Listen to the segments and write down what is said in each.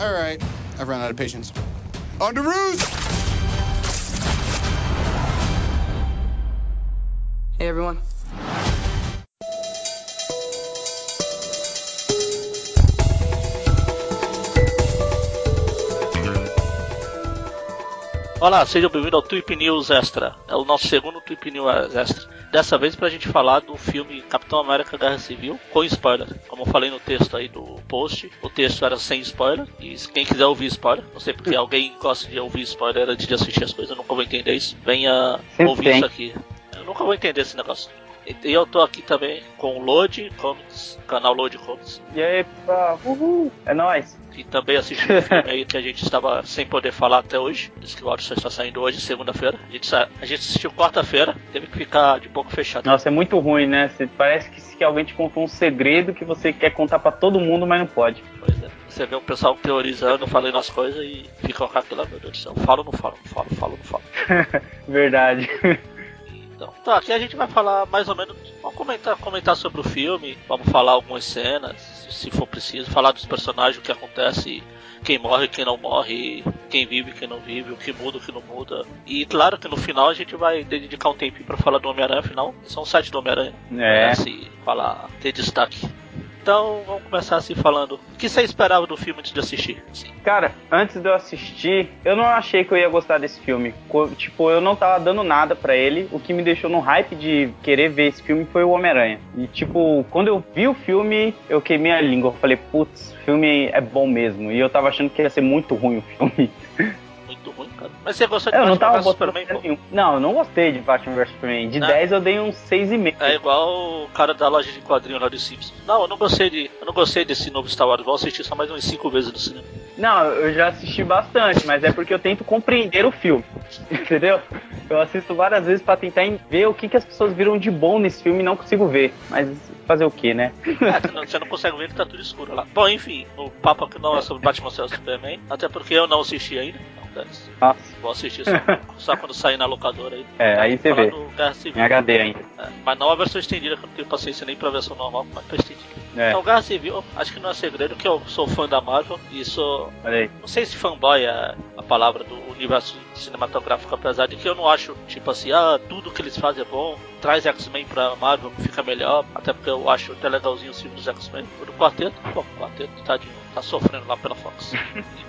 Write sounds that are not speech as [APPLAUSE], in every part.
All right. I've run out of patience. On to roost! Hey, everyone. Olá, sejam bem-vindos ao Tweep News Extra. É o nosso segundo Tweep News Extra. Dessa vez pra gente falar do filme Capitão América Guerra Civil com spoiler. Como eu falei no texto aí do post, o texto era sem spoiler. E quem quiser ouvir spoiler, não sei porque alguém gosta de ouvir spoiler antes de assistir as coisas, eu nunca vou entender isso. Venha Sempre ouvir tem. isso aqui. Eu nunca vou entender esse negócio. E eu tô aqui também com o Load Comics, canal Load Comics. E aí, pessoal? Uhul! É nóis! que também assistiu o filme aí que a gente estava sem poder falar até hoje. Diz que o áudio só está saindo hoje, segunda-feira. A gente, a gente assistiu quarta-feira, teve que ficar de boca fechada. Nossa, é muito ruim, né? Você- parece que, que alguém te contou um segredo que você quer contar pra todo mundo, mas não pode. Pois é. Você vê o pessoal teorizando, falando as coisas e ficam com aquilo, meu Deus do céu. Falo ou não falo? Não falo, falo [LAUGHS] não falo. Verdade. Então, então, aqui a gente vai falar mais ou menos. Vamos comentar, comentar sobre o filme, vamos falar algumas cenas, se- se for preciso, falar dos personagens, o que acontece, quem morre, quem não morre, quem vive, quem não vive, o que muda, o que não muda. E claro que no final a gente vai dedicar um tempinho pra falar do Homem-Aranha, afinal, são o site do Homem-Aranha. É. Merece falar, ter destaque. Então vamos começar assim falando. O que você esperava do filme antes de assistir? Sim. Cara, antes de eu assistir, eu não achei que eu ia gostar desse filme. Tipo, eu não tava dando nada pra ele. O que me deixou no hype de querer ver esse filme foi o Homem-Aranha. E, tipo, quando eu vi o filme, eu queimei a língua. Eu falei, putz, o filme é bom mesmo. E eu tava achando que ia ser muito ruim o filme. [LAUGHS] Mas você gostou de Eu Batman vs Superman? nenhum. Não, eu não gostei de Batman vs Superman. De Não. 10 eu dei um 6,5. É igual o cara da loja de quadrinhos lá do Simpsons. Não, eu não gostei de. Eu não gostei desse novo Star Wars. Vou assistir só mais umas 5 vezes no cinema. Não, eu já assisti bastante, mas é porque eu tento compreender o filme. [LAUGHS] Entendeu? Eu assisto várias vezes pra tentar ver o que, que as pessoas viram de bom nesse filme e não consigo ver. Mas fazer o que, né? É, você não- consegue ver que tá tudo escuro lá. Bom, enfim, o papo aqui não é sobre Batman vs Superman. Até porque eu não assisti ainda. Dane-se. Vou assistir só, [LAUGHS] só quando sair na locadora aí. É, aí você vê. em HD ainda. É, mas não a versão estendida, que eu não tenho paciência nem pra versão normal, mas pra estendida. É, Então, Guerra Civil, acho que não é segredo que eu sou fã da Marvel e sou. Não sei se fanboy é a palavra do universo cinematográfico, apesar de que eu não acho, tipo assim, ah, tudo que eles fazem é bom, traz X-Men pra Marvel que fica melhor, até porque eu acho até legalzinho o filme dos X-Men. Do quarteto, pô, o quarteto tadinho, tá sofrendo lá pela Fox.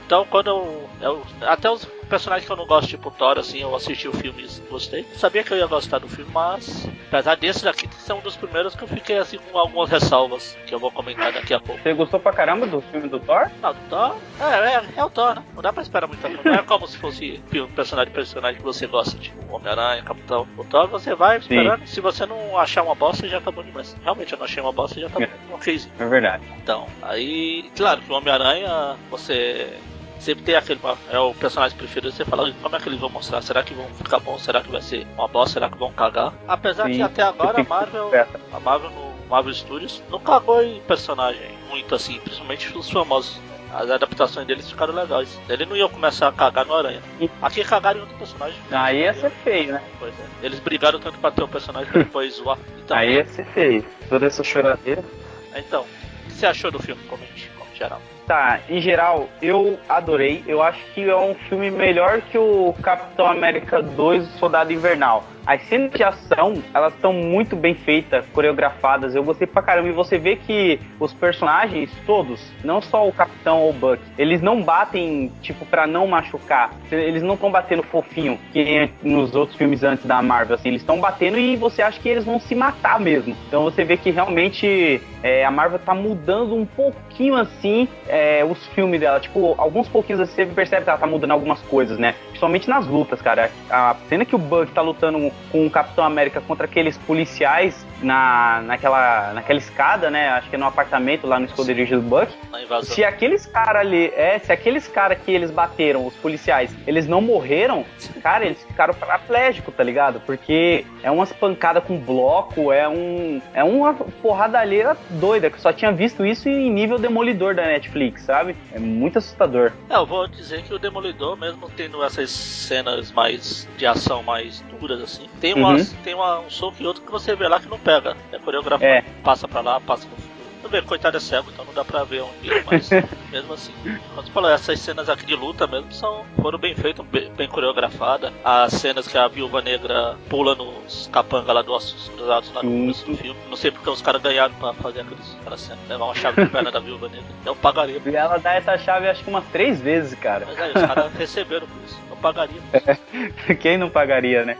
então quando eu, eu. Até os personagens que eu não gosto, tipo Thor, assim, eu assisti o filme e gostei. Sabia que eu ia gostar do filme, mas apesar desse daqui ser um dos primeiros que eu fiquei assim com algumas ressalvas, que eu vou comentar daqui a pouco. Você gostou pra caramba do filme do Thor? Não, do Thor. É, é, é o Thor, né? Não dá pra esperar muito. Não é como se fosse filme, personagem, personagem que você gosta, tipo Homem-Aranha, Capitão. O Thor você vai esperando. Se você não achar uma bosta, já acabou demais. Realmente, eu não achei uma bosta, já acabou. É. Um case. É verdade. Então, aí, claro que o Homem-Aranha, você. Sempre tem aquele. É o personagem preferido, você fala, como é que eles vão mostrar? Será que vão ficar bom? Será que vai ser uma bosta? Será que vão cagar? Apesar Sim, que até agora a Marvel a Marvel no Marvel Studios não cagou em personagem muito assim, principalmente os famosos. As adaptações deles ficaram legais. Ele não ia começar a cagar no Aranha. Aqui cagaram em outro personagem. Aí ia ser feio, né? Pois é. Eles brigaram tanto pra ter o personagem pra depois zoar. Então, Aí ia ser feio. Toda essa choradeira. então, o que você achou do filme? Comente, como geral. Tá, em geral, eu adorei. Eu acho que é um filme melhor que o Capitão América 2, o Soldado Invernal. As cenas de ação, elas estão muito bem feitas, coreografadas. Eu gostei pra caramba. E você vê que os personagens, todos, não só o Capitão ou o Buck, eles não batem, tipo, pra não machucar. Eles não estão batendo fofinho, que nos outros filmes antes da Marvel, assim. Eles estão batendo e você acha que eles vão se matar mesmo. Então você vê que realmente é, a Marvel tá mudando um pouquinho, assim, é, os filmes dela. Tipo, alguns pouquinhos assim, você percebe que ela tá mudando algumas coisas, né? Principalmente nas lutas, cara. A cena que o Buck tá lutando com o Capitão América contra aqueles policiais na, naquela, naquela escada, né? Acho que é no apartamento lá no esconderijo do Buck. Se aqueles caras ali, é, se aqueles caras que eles bateram, os policiais, eles não morreram, cara, eles ficaram paraplégicos, tá ligado? Porque é umas pancadas com bloco, é um é uma porradalheira doida, que eu só tinha visto isso em nível demolidor da Netflix, sabe? É muito assustador. É, eu vou dizer que o Demolidor, mesmo tendo essas cenas mais de ação mais duras assim, tem, Uhum. umas, tem uma, um soco e outro que você vê lá que não pega. É coreografado. É. Passa pra lá, passa no, Tudo bem, coitado é cego, então não dá pra ver onde é, mas [LAUGHS] mesmo assim. Como você falou, essas cenas aqui de luta mesmo são, foram bem feitas, bem, bem coreografadas. As cenas que a viúva negra pula nos capanga lá dos ossos cruzados lá no começo do filme. Não sei porque os caras ganharam pra fazer aqueles, aquela cena. Levar uma chave de perna da viúva negra. Eu pagaria. E ela dá essa chave acho que umas três vezes, cara. Mas aí, os caras receberam por isso. Eu pagaria. [LAUGHS] Quem não pagaria, né?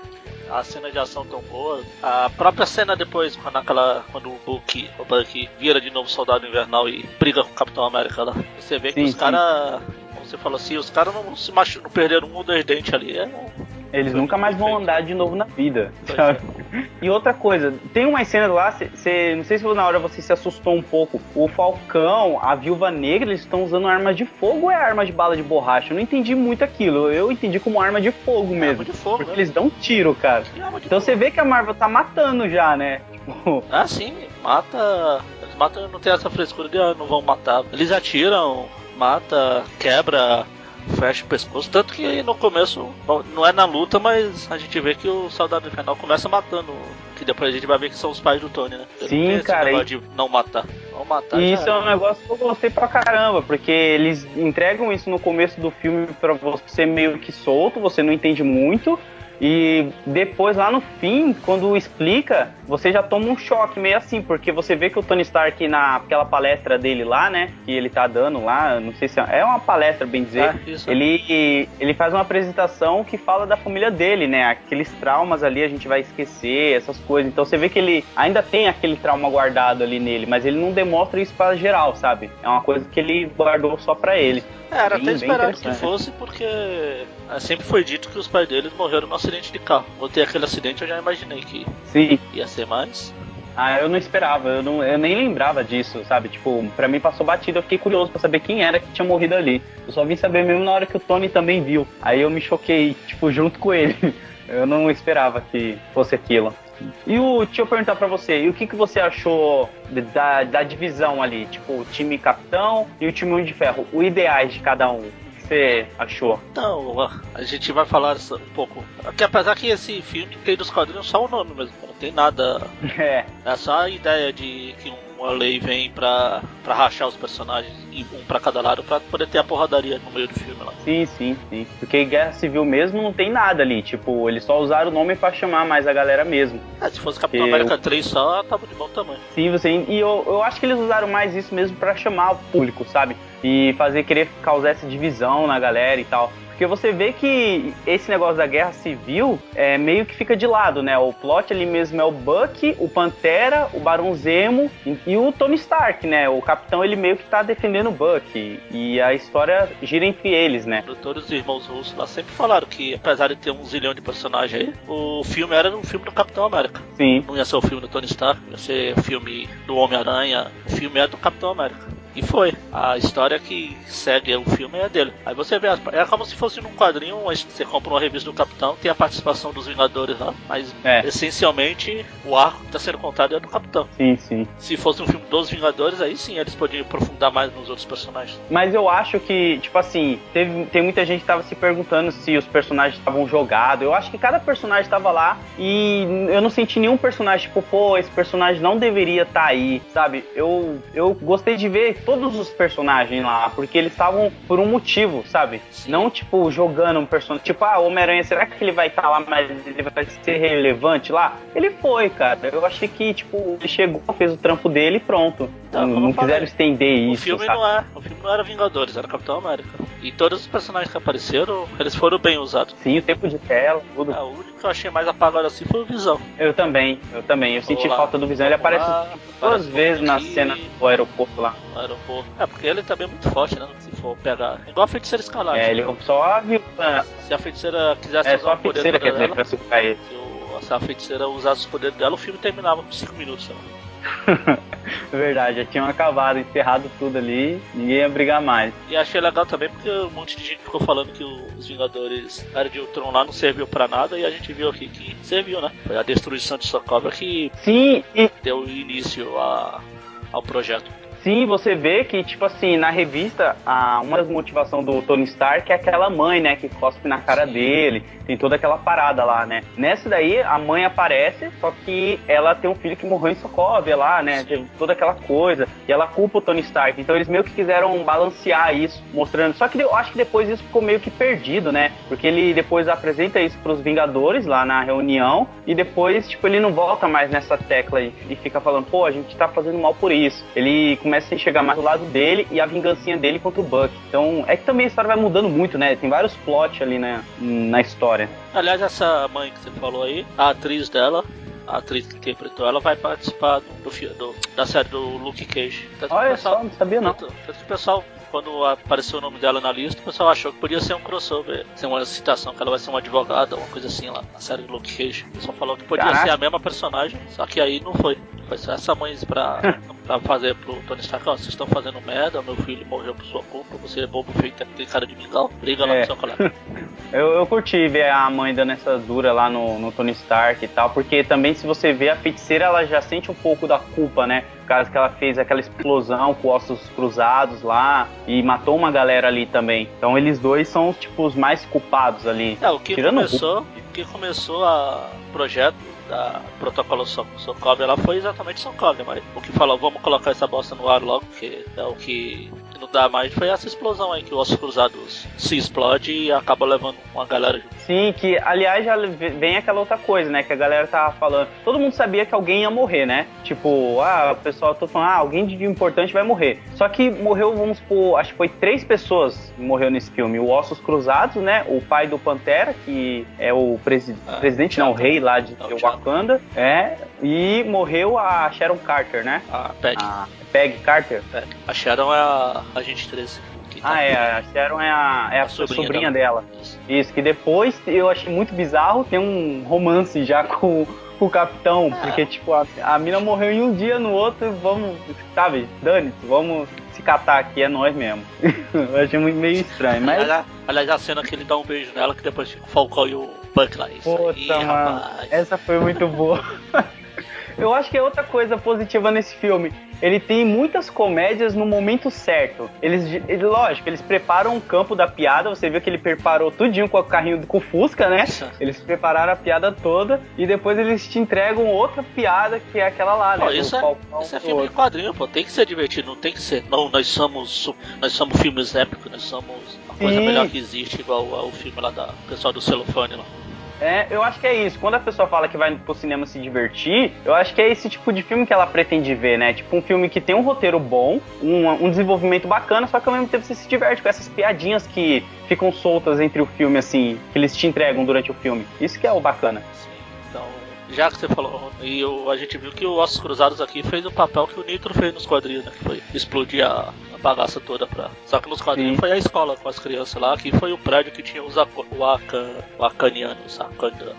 A cena de ação tão boa. A própria cena depois, quando, aquela, quando o Hulk, o Bucky vira de novo soldado invernal e briga com o Capitão América lá. Você vê que Sim, os caras. Como você falou assim, os caras não se machu não perderam um ou dois dentes ali. É, Eles nunca mais vão andar de novo na vida. Sabe? E outra coisa, tem uma cena lá, cê, não sei se na hora você se assustou um pouco. O Falcão, a Viúva Negra, eles estão usando arma de fogo ou é arma de bala de borracha? Eu não entendi muito aquilo. Eu entendi como arma de fogo mesmo. arma de fogo, Porque né? eles dão um tiro, cara. De Então você vê que a Marvel tá matando já, né? Tipo, [LAUGHS] Ah, sim, mata. Eles matam, não tem essa frescura de ah, não vão matar. Eles atiram, mata, quebra, fecha o pescoço. Tanto que no começo, bom, não é na luta, mas a gente vê que o soldado infernal começa matando. Que depois a gente vai ver que são os pais do Tony, né? Ele Sim, cara, negócio de não matar. Não matar. E isso é um negócio que eu gostei pra caramba, porque eles entregam isso no começo do filme pra você meio que solto, você não entende muito. E depois, lá no fim, quando explica, você já toma um choque meio assim, porque você vê que o Tony Stark, naquela palestra dele lá, né, que ele tá dando lá, não sei se é, é uma palestra, bem dizer, É, ele, ele faz uma apresentação que fala da família dele, né? Aqueles traumas ali a gente vai esquecer, essas coisas. Então você vê que ele ainda tem aquele trauma guardado ali nele, mas ele não demonstra isso pra geral, sabe? É uma coisa que ele guardou só pra ele. É, era bem- até esperado que interessante. fosse, porque é, sempre foi dito que os pais deles morreram num acidente de carro. Quando tem aquele acidente, eu já imaginei que Sim. ia ser mais. Ah, eu não esperava, eu, não, eu nem lembrava disso, sabe? Tipo, pra mim passou batido, eu fiquei curioso pra saber quem era que tinha morrido ali. Eu só vim saber mesmo na hora que o Tony também viu. Aí eu me choquei, tipo, junto com ele. [LAUGHS] Eu não esperava que fosse aquilo. E o, deixa eu perguntar pra você, e o que, que você achou da, da divisão ali? Tipo, o time capitão e o time de Ferro, os ideais de cada um. O que você achou? Então, a- gente vai falar um pouco. Porque apesar que esse filme tem dos quadrinhos só o nome mesmo, não tem nada. [LAUGHS] É, É só a ideia de que uma lei vem pra, pra rachar os personagens, e um pra cada lado, pra poder ter a porradaria no meio do filme lá. sim, sim, sim. Porque Guerra Civil mesmo não tem nada ali. Tipo, eles só usaram o nome pra chamar mais a galera mesmo. É, se fosse Capitão Eu- América 3 só, tava de bom tamanho. Sim, você. E eu, eu acho que eles usaram mais isso mesmo pra chamar o público, sabe? E fazer querer causar essa divisão na galera e tal. Porque você vê que esse negócio da guerra civil é meio que fica de lado, né? O plot ali mesmo é o Buck, o Pantera, o Barão Zemo e, o Tony Stark, né? O capitão ele meio que tá defendendo o Buck. E a história gira entre eles, né? Todos os irmãos russos lá sempre falaram que, apesar de ter um zilhão de personagens aí, o filme era um filme do Capitão América. Sim. Não ia ser o filme do Tony Stark, ia ser o filme do Homem-Aranha, o filme é do Capitão América. E foi. A história que segue o filme é dele. Aí você vê, as- é como se fosse num quadrinho, mas você compra uma revista do Capitão, tem a participação dos Vingadores lá, mas É. essencialmente o arco que está sendo contado é do Capitão. Sim, sim. Se fosse um filme dos Vingadores, aí sim eles podiam aprofundar mais nos outros personagens. Mas eu acho que, tipo assim, teve, tem muita gente que tava se perguntando se os personagens estavam jogados. Eu acho que cada personagem tava lá e eu não senti nenhum personagem, tipo, pô, esse personagem não deveria estar aí, sabe? Eu, eu gostei de ver todos os personagens lá, porque eles estavam por um motivo, sabe? Não, tipo, jogando um personagem. Tipo, ah, Homem-Aranha, será que ele vai estar lá, mas ele vai ser relevante lá? Ele foi, cara. Eu achei que, tipo, ele chegou, fez o trampo dele e pronto. Não não quiseram estender O isso, filme sabe? não é, o filme não era Vingadores, era Capitão América. E todos os personagens que apareceram, eles foram bem usados. Sim, o tempo de tela, tudo. É, o único que eu achei mais apagado assim foi o Visão. Eu também, eu também. Eu senti falta do Visão. Ele aparece lá, duas aparece vezes na cena do aeroporto lá. no É, porque ele também é muito forte, né? Se for pegar. Igual a feiticeira escalante. É, ele né? só viu. Se a feiticeira quisesse É usar só a o poder feiticeira, quer dela, dizer, pra ele. se, o- se a feiticeira usasse o poder dela, o filme terminava com 5 minutos. Sei lá. [LAUGHS] Verdade, já tinham acabado, encerrado tudo ali, ninguém ia brigar mais. E achei legal também porque um monte de gente ficou falando que os Vingadores Era de Ultron lá não serviu pra nada e a gente viu aqui que serviu, né? Foi a destruição de Sokovia que Sim, e deu início a, ao projeto. Sim, você vê que, tipo assim, na revista, a, uma das motivações do Tony Stark é aquela mãe, né, que cospe na cara dele, tem toda aquela parada lá, né. Nessa daí, a mãe aparece, só que ela tem um filho que morreu em Sokovia lá, né, teve toda aquela coisa, e ela culpa o Tony Stark, então eles meio que quiseram balancear isso, mostrando, só que eu acho que depois isso ficou meio que perdido, né, porque ele depois apresenta isso pros Vingadores lá na reunião, e depois, tipo, ele não volta mais nessa tecla e, e fica falando, pô, a gente tá fazendo mal por isso. Ele começa a enxergar mais do lado dele e a vingancinha dele contra o Buck. Então, é que também a história vai mudando muito, né? Tem vários plots ali na, na história. Aliás, essa mãe que você falou aí, a atriz dela, a atriz que interpretou ela vai participar do, do da série do Luke Cage. Tanto Olha pessoal, só, não sabia não. Tanto, tanto o pessoal quando apareceu o nome dela na lista, o pessoal achou que podia ser um crossover, ser uma citação que ela vai ser uma advogada, uma coisa assim lá na série do Luke Cage. O pessoal falou que podia Caraca. ser a mesma personagem, só que aí não foi. Foi só essa mãe pra, [LAUGHS] pra fazer pro Tony Stark, ó, vocês estão fazendo merda, meu filho morreu por sua culpa, você é bobo feito, tem cara de mingau, briga lá é. no seu colega. [LAUGHS] eu, eu curti ver a mãe dando essa dura lá no, no Tony Stark e tal, porque também se você vê a feiticeira, ela já sente um pouco da culpa, né? Por causa que ela fez aquela explosão com ossos cruzados lá e matou uma galera ali também. Então eles dois são, tipo, os mais culpados ali. É, o que Tirando começou, o que começou a projeto da protocolo Sokovia lá foi exatamente Sokovia, mas o que falou, vamos colocar essa bosta no ar logo, porque é o que não dá mais foi essa explosão aí, que os cruzados se explode e acaba levando uma galera junto. Sim, que aliás já vem aquela outra coisa, né? Que a galera tava falando. Todo mundo sabia que alguém ia morrer, né? Tipo, ah, o pessoal tô falando, ah, alguém de importante vai morrer. Só que morreu, vamos supor, acho que foi três pessoas morreu nesse filme. O Ossos Cruzados, né? O pai do Pantera, que é o presi ah, presidente, não, o rei lá de é Wakanda. É. E morreu a Sharon Carter, né? A Peg. A Peg Carter. Peg. A Sharon é a agente 13. Tá ah, é, a Sharon é a, é a, a sobrinha, sobrinha dela. dela. Isso, que depois eu achei muito bizarro, tem um romance já [LAUGHS] com, com o capitão, é. porque, tipo, a, a mina morreu em um dia, no outro, vamos, sabe, dane-se, vamos se catar aqui, é nós mesmo. [LAUGHS] eu achei muito meio estranho, mas... Aliás, aliás, a cena que ele dá um beijo nela, que depois fica o Falcão e o Buck lá, isso Puta, aí, mano, rapaz. essa foi muito boa. [LAUGHS] eu acho que é outra coisa positiva nesse filme ele tem muitas comédias no momento certo. Eles, ele, lógico, eles preparam o campo da piada. Você viu que ele preparou tudinho com o carrinho com o Fusca, né? Eles prepararam a piada toda e depois eles te entregam outra piada que é aquela lá, né? Pô, isso, é, isso é filme de quadrinho, pô. Tem que ser divertido, não tem que ser. Não, nós somos, nós somos filmes épicos, nós somos a coisa Sim. melhor que existe, igual ao filme lá da pessoal do celofane lá. É, eu acho que é isso. Quando a pessoa fala que vai pro cinema se divertir, eu acho que é esse tipo de filme que ela pretende ver, né? Tipo um filme que tem um roteiro bom, um, um desenvolvimento bacana, só que ao mesmo tempo você se diverte com essas piadinhas que ficam soltas entre o filme, assim, que eles te entregam durante o filme. Isso que é o bacana. Sim, então, já que você falou, e eu, a gente viu que o Ossos Cruzados aqui fez o papel que o Nitro fez nos quadrinhos, né? Que foi explodir a, bagaça toda pra. Só que nos quadrinhos Sim. foi a escola com as crianças lá, que foi o prédio que tinha os Wakan, Wakanianos,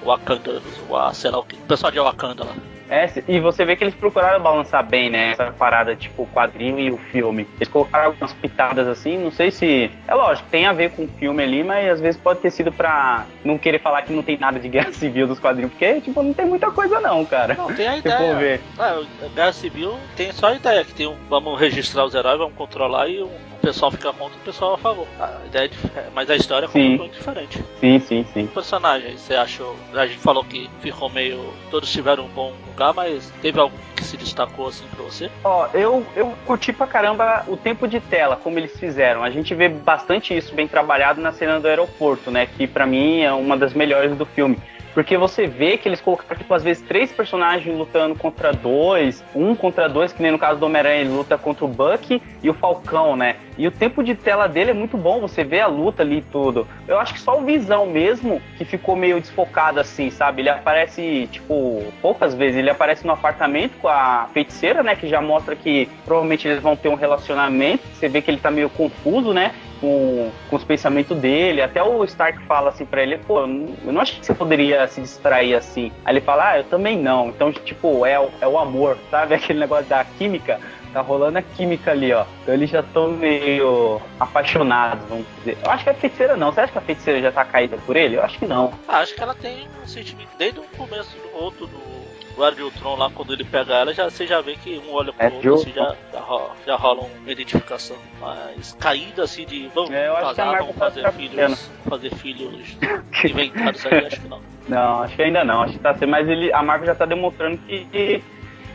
Wakandanos, o sei lá o que. O pessoal de Wakanda lá. É, e você vê que eles procuraram balançar bem, né? Essa parada, tipo, o quadrinho e o filme. Eles colocaram algumas pitadas assim, não sei se. É lógico, tem a ver com o filme ali, mas às vezes pode ter sido pra não querer falar que não tem nada de [LAUGHS] guerra civil dos quadrinhos, porque, tipo, não tem muita coisa não, cara. Não, tem a [LAUGHS] ideia. Ver. Ah, guerra civil tem só a ideia, que tem um. Vamos registrar os heróis, vamos controlar e um pessoal fica contra e o pessoal a favor. A ideia é, mas a história é completamente diferente. Sim, sim, sim. O personagem, você achou. A gente falou que ficou meio. Todos tiveram um bom lugar, mas teve algum que se destacou assim pra você? Ó, eu, eu curti pra caramba o tempo de tela, como eles fizeram. A gente vê bastante isso bem trabalhado na cena do aeroporto, né? Que para mim é uma das melhores do filme. Porque você vê que eles colocaram, tipo, às vezes três personagens lutando contra dois, um contra dois, que nem no caso do Homem-Aranha, ele luta contra o Buck e o Falcão, né? E o tempo de tela dele é muito bom, você vê a luta ali e tudo. Eu acho que só o Visão mesmo que ficou meio desfocado assim, sabe? Ele aparece, tipo, poucas vezes. Ele aparece no apartamento com a feiticeira, né? Que já mostra que provavelmente eles vão ter um relacionamento. Você vê que ele tá meio confuso, né? Com, com os pensamentos dele. Até o Stark fala assim pra ele, pô, eu não acho que você poderia se distrair assim. Aí ele fala, ah, eu também não. Então, tipo, é, é o amor, sabe? [LAUGHS] Aquele negócio da química. Tá rolando a química ali, ó. Então eles já estão meio apaixonados, vamos dizer. Eu acho que a feiticeira não. Você acha que a feiticeira já tá caída por ele? Eu acho que não. Ah, acho que ela tem um sentimento desde o começo do outro do Guarda Ultron lá, quando ele pega ela, já, você já vê que um olha pro É, outro, assim, já, já, rola, já rola uma identificação. Mas caída assim de vamos É, casar, vamos tá fazer trabalhando. filhos, fazer filhos inventados aí, acho que não. [LAUGHS] Não, acho que ainda não. Acho que tá sendo, mas ele, a Marvel já tá demonstrando que, que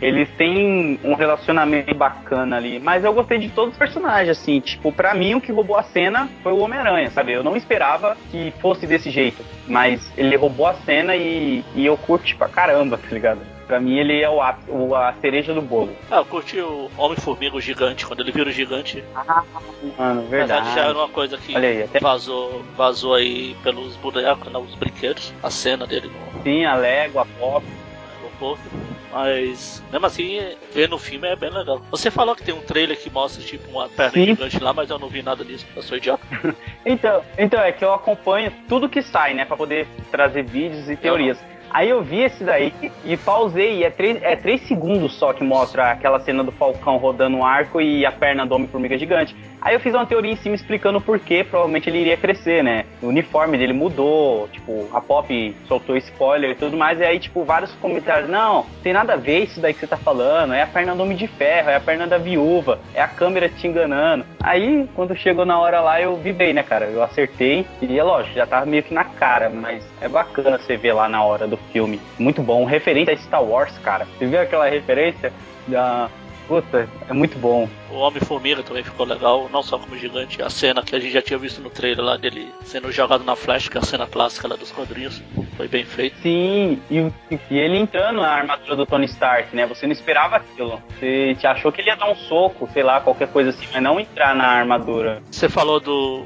eles têm um relacionamento bacana ali. Mas eu gostei de todos os personagens, assim. Tipo, pra mim o que roubou a cena foi o Homem-Aranha, sabe? Eu não esperava que fosse desse jeito. Mas ele roubou a cena e, e eu curti pra caramba, tá ligado? Pra mim ele é o, ápice- o- a cereja do bolo. Ah, eu curti o Homem-Formiga, o gigante, quando ele vira o gigante. Mano, Mas verdade. já era uma coisa que Olha aí, até- vazou, vazou aí pelos bonecos, né, os brinquedos, a cena dele no Sim, a Lego, a Pop. aeroporto. Mas, mesmo assim, ver no filme é bem legal. Você falou que tem um trailer que mostra, tipo, uma perna Sim. gigante lá, mas eu não vi nada disso. Eu sou idiota. [LAUGHS] Então, então, é que eu acompanho tudo que sai, né? Pra poder trazer vídeos e teorias. Aí eu vi esse daí e pausei. E é três, é três segundos só que mostra aquela cena do Falcão rodando um arco e a perna do Homem-Formiga gigante. Aí eu fiz uma teoria em cima explicando por que provavelmente ele iria crescer, né? O uniforme dele mudou, tipo, a Pop soltou spoiler e tudo mais. E aí, tipo, vários comentários: não, tem nada a ver isso daí que você tá falando. É a perna do Homem de Ferro, é a perna da viúva, é a câmera te enganando. Aí, quando chegou na hora lá, eu vi bem, né, cara? Eu acertei. E é lógico, já tava meio que na cara, mas é bacana você ver lá na hora do filme. Muito bom. Referente a Star Wars, cara. Você viu aquela referência da. Puta, é muito bom. O Homem-Formiga também ficou legal, não só como gigante. A cena que a gente já tinha visto no trailer lá dele sendo jogado na flash, que é a cena clássica lá dos quadrinhos. Foi bem feito. Sim, e, e ele entrando na armadura do Tony Stark, né? Você não esperava aquilo. Você te achou que ele ia dar um soco, sei lá, qualquer coisa assim, mas não entrar na armadura. Você falou do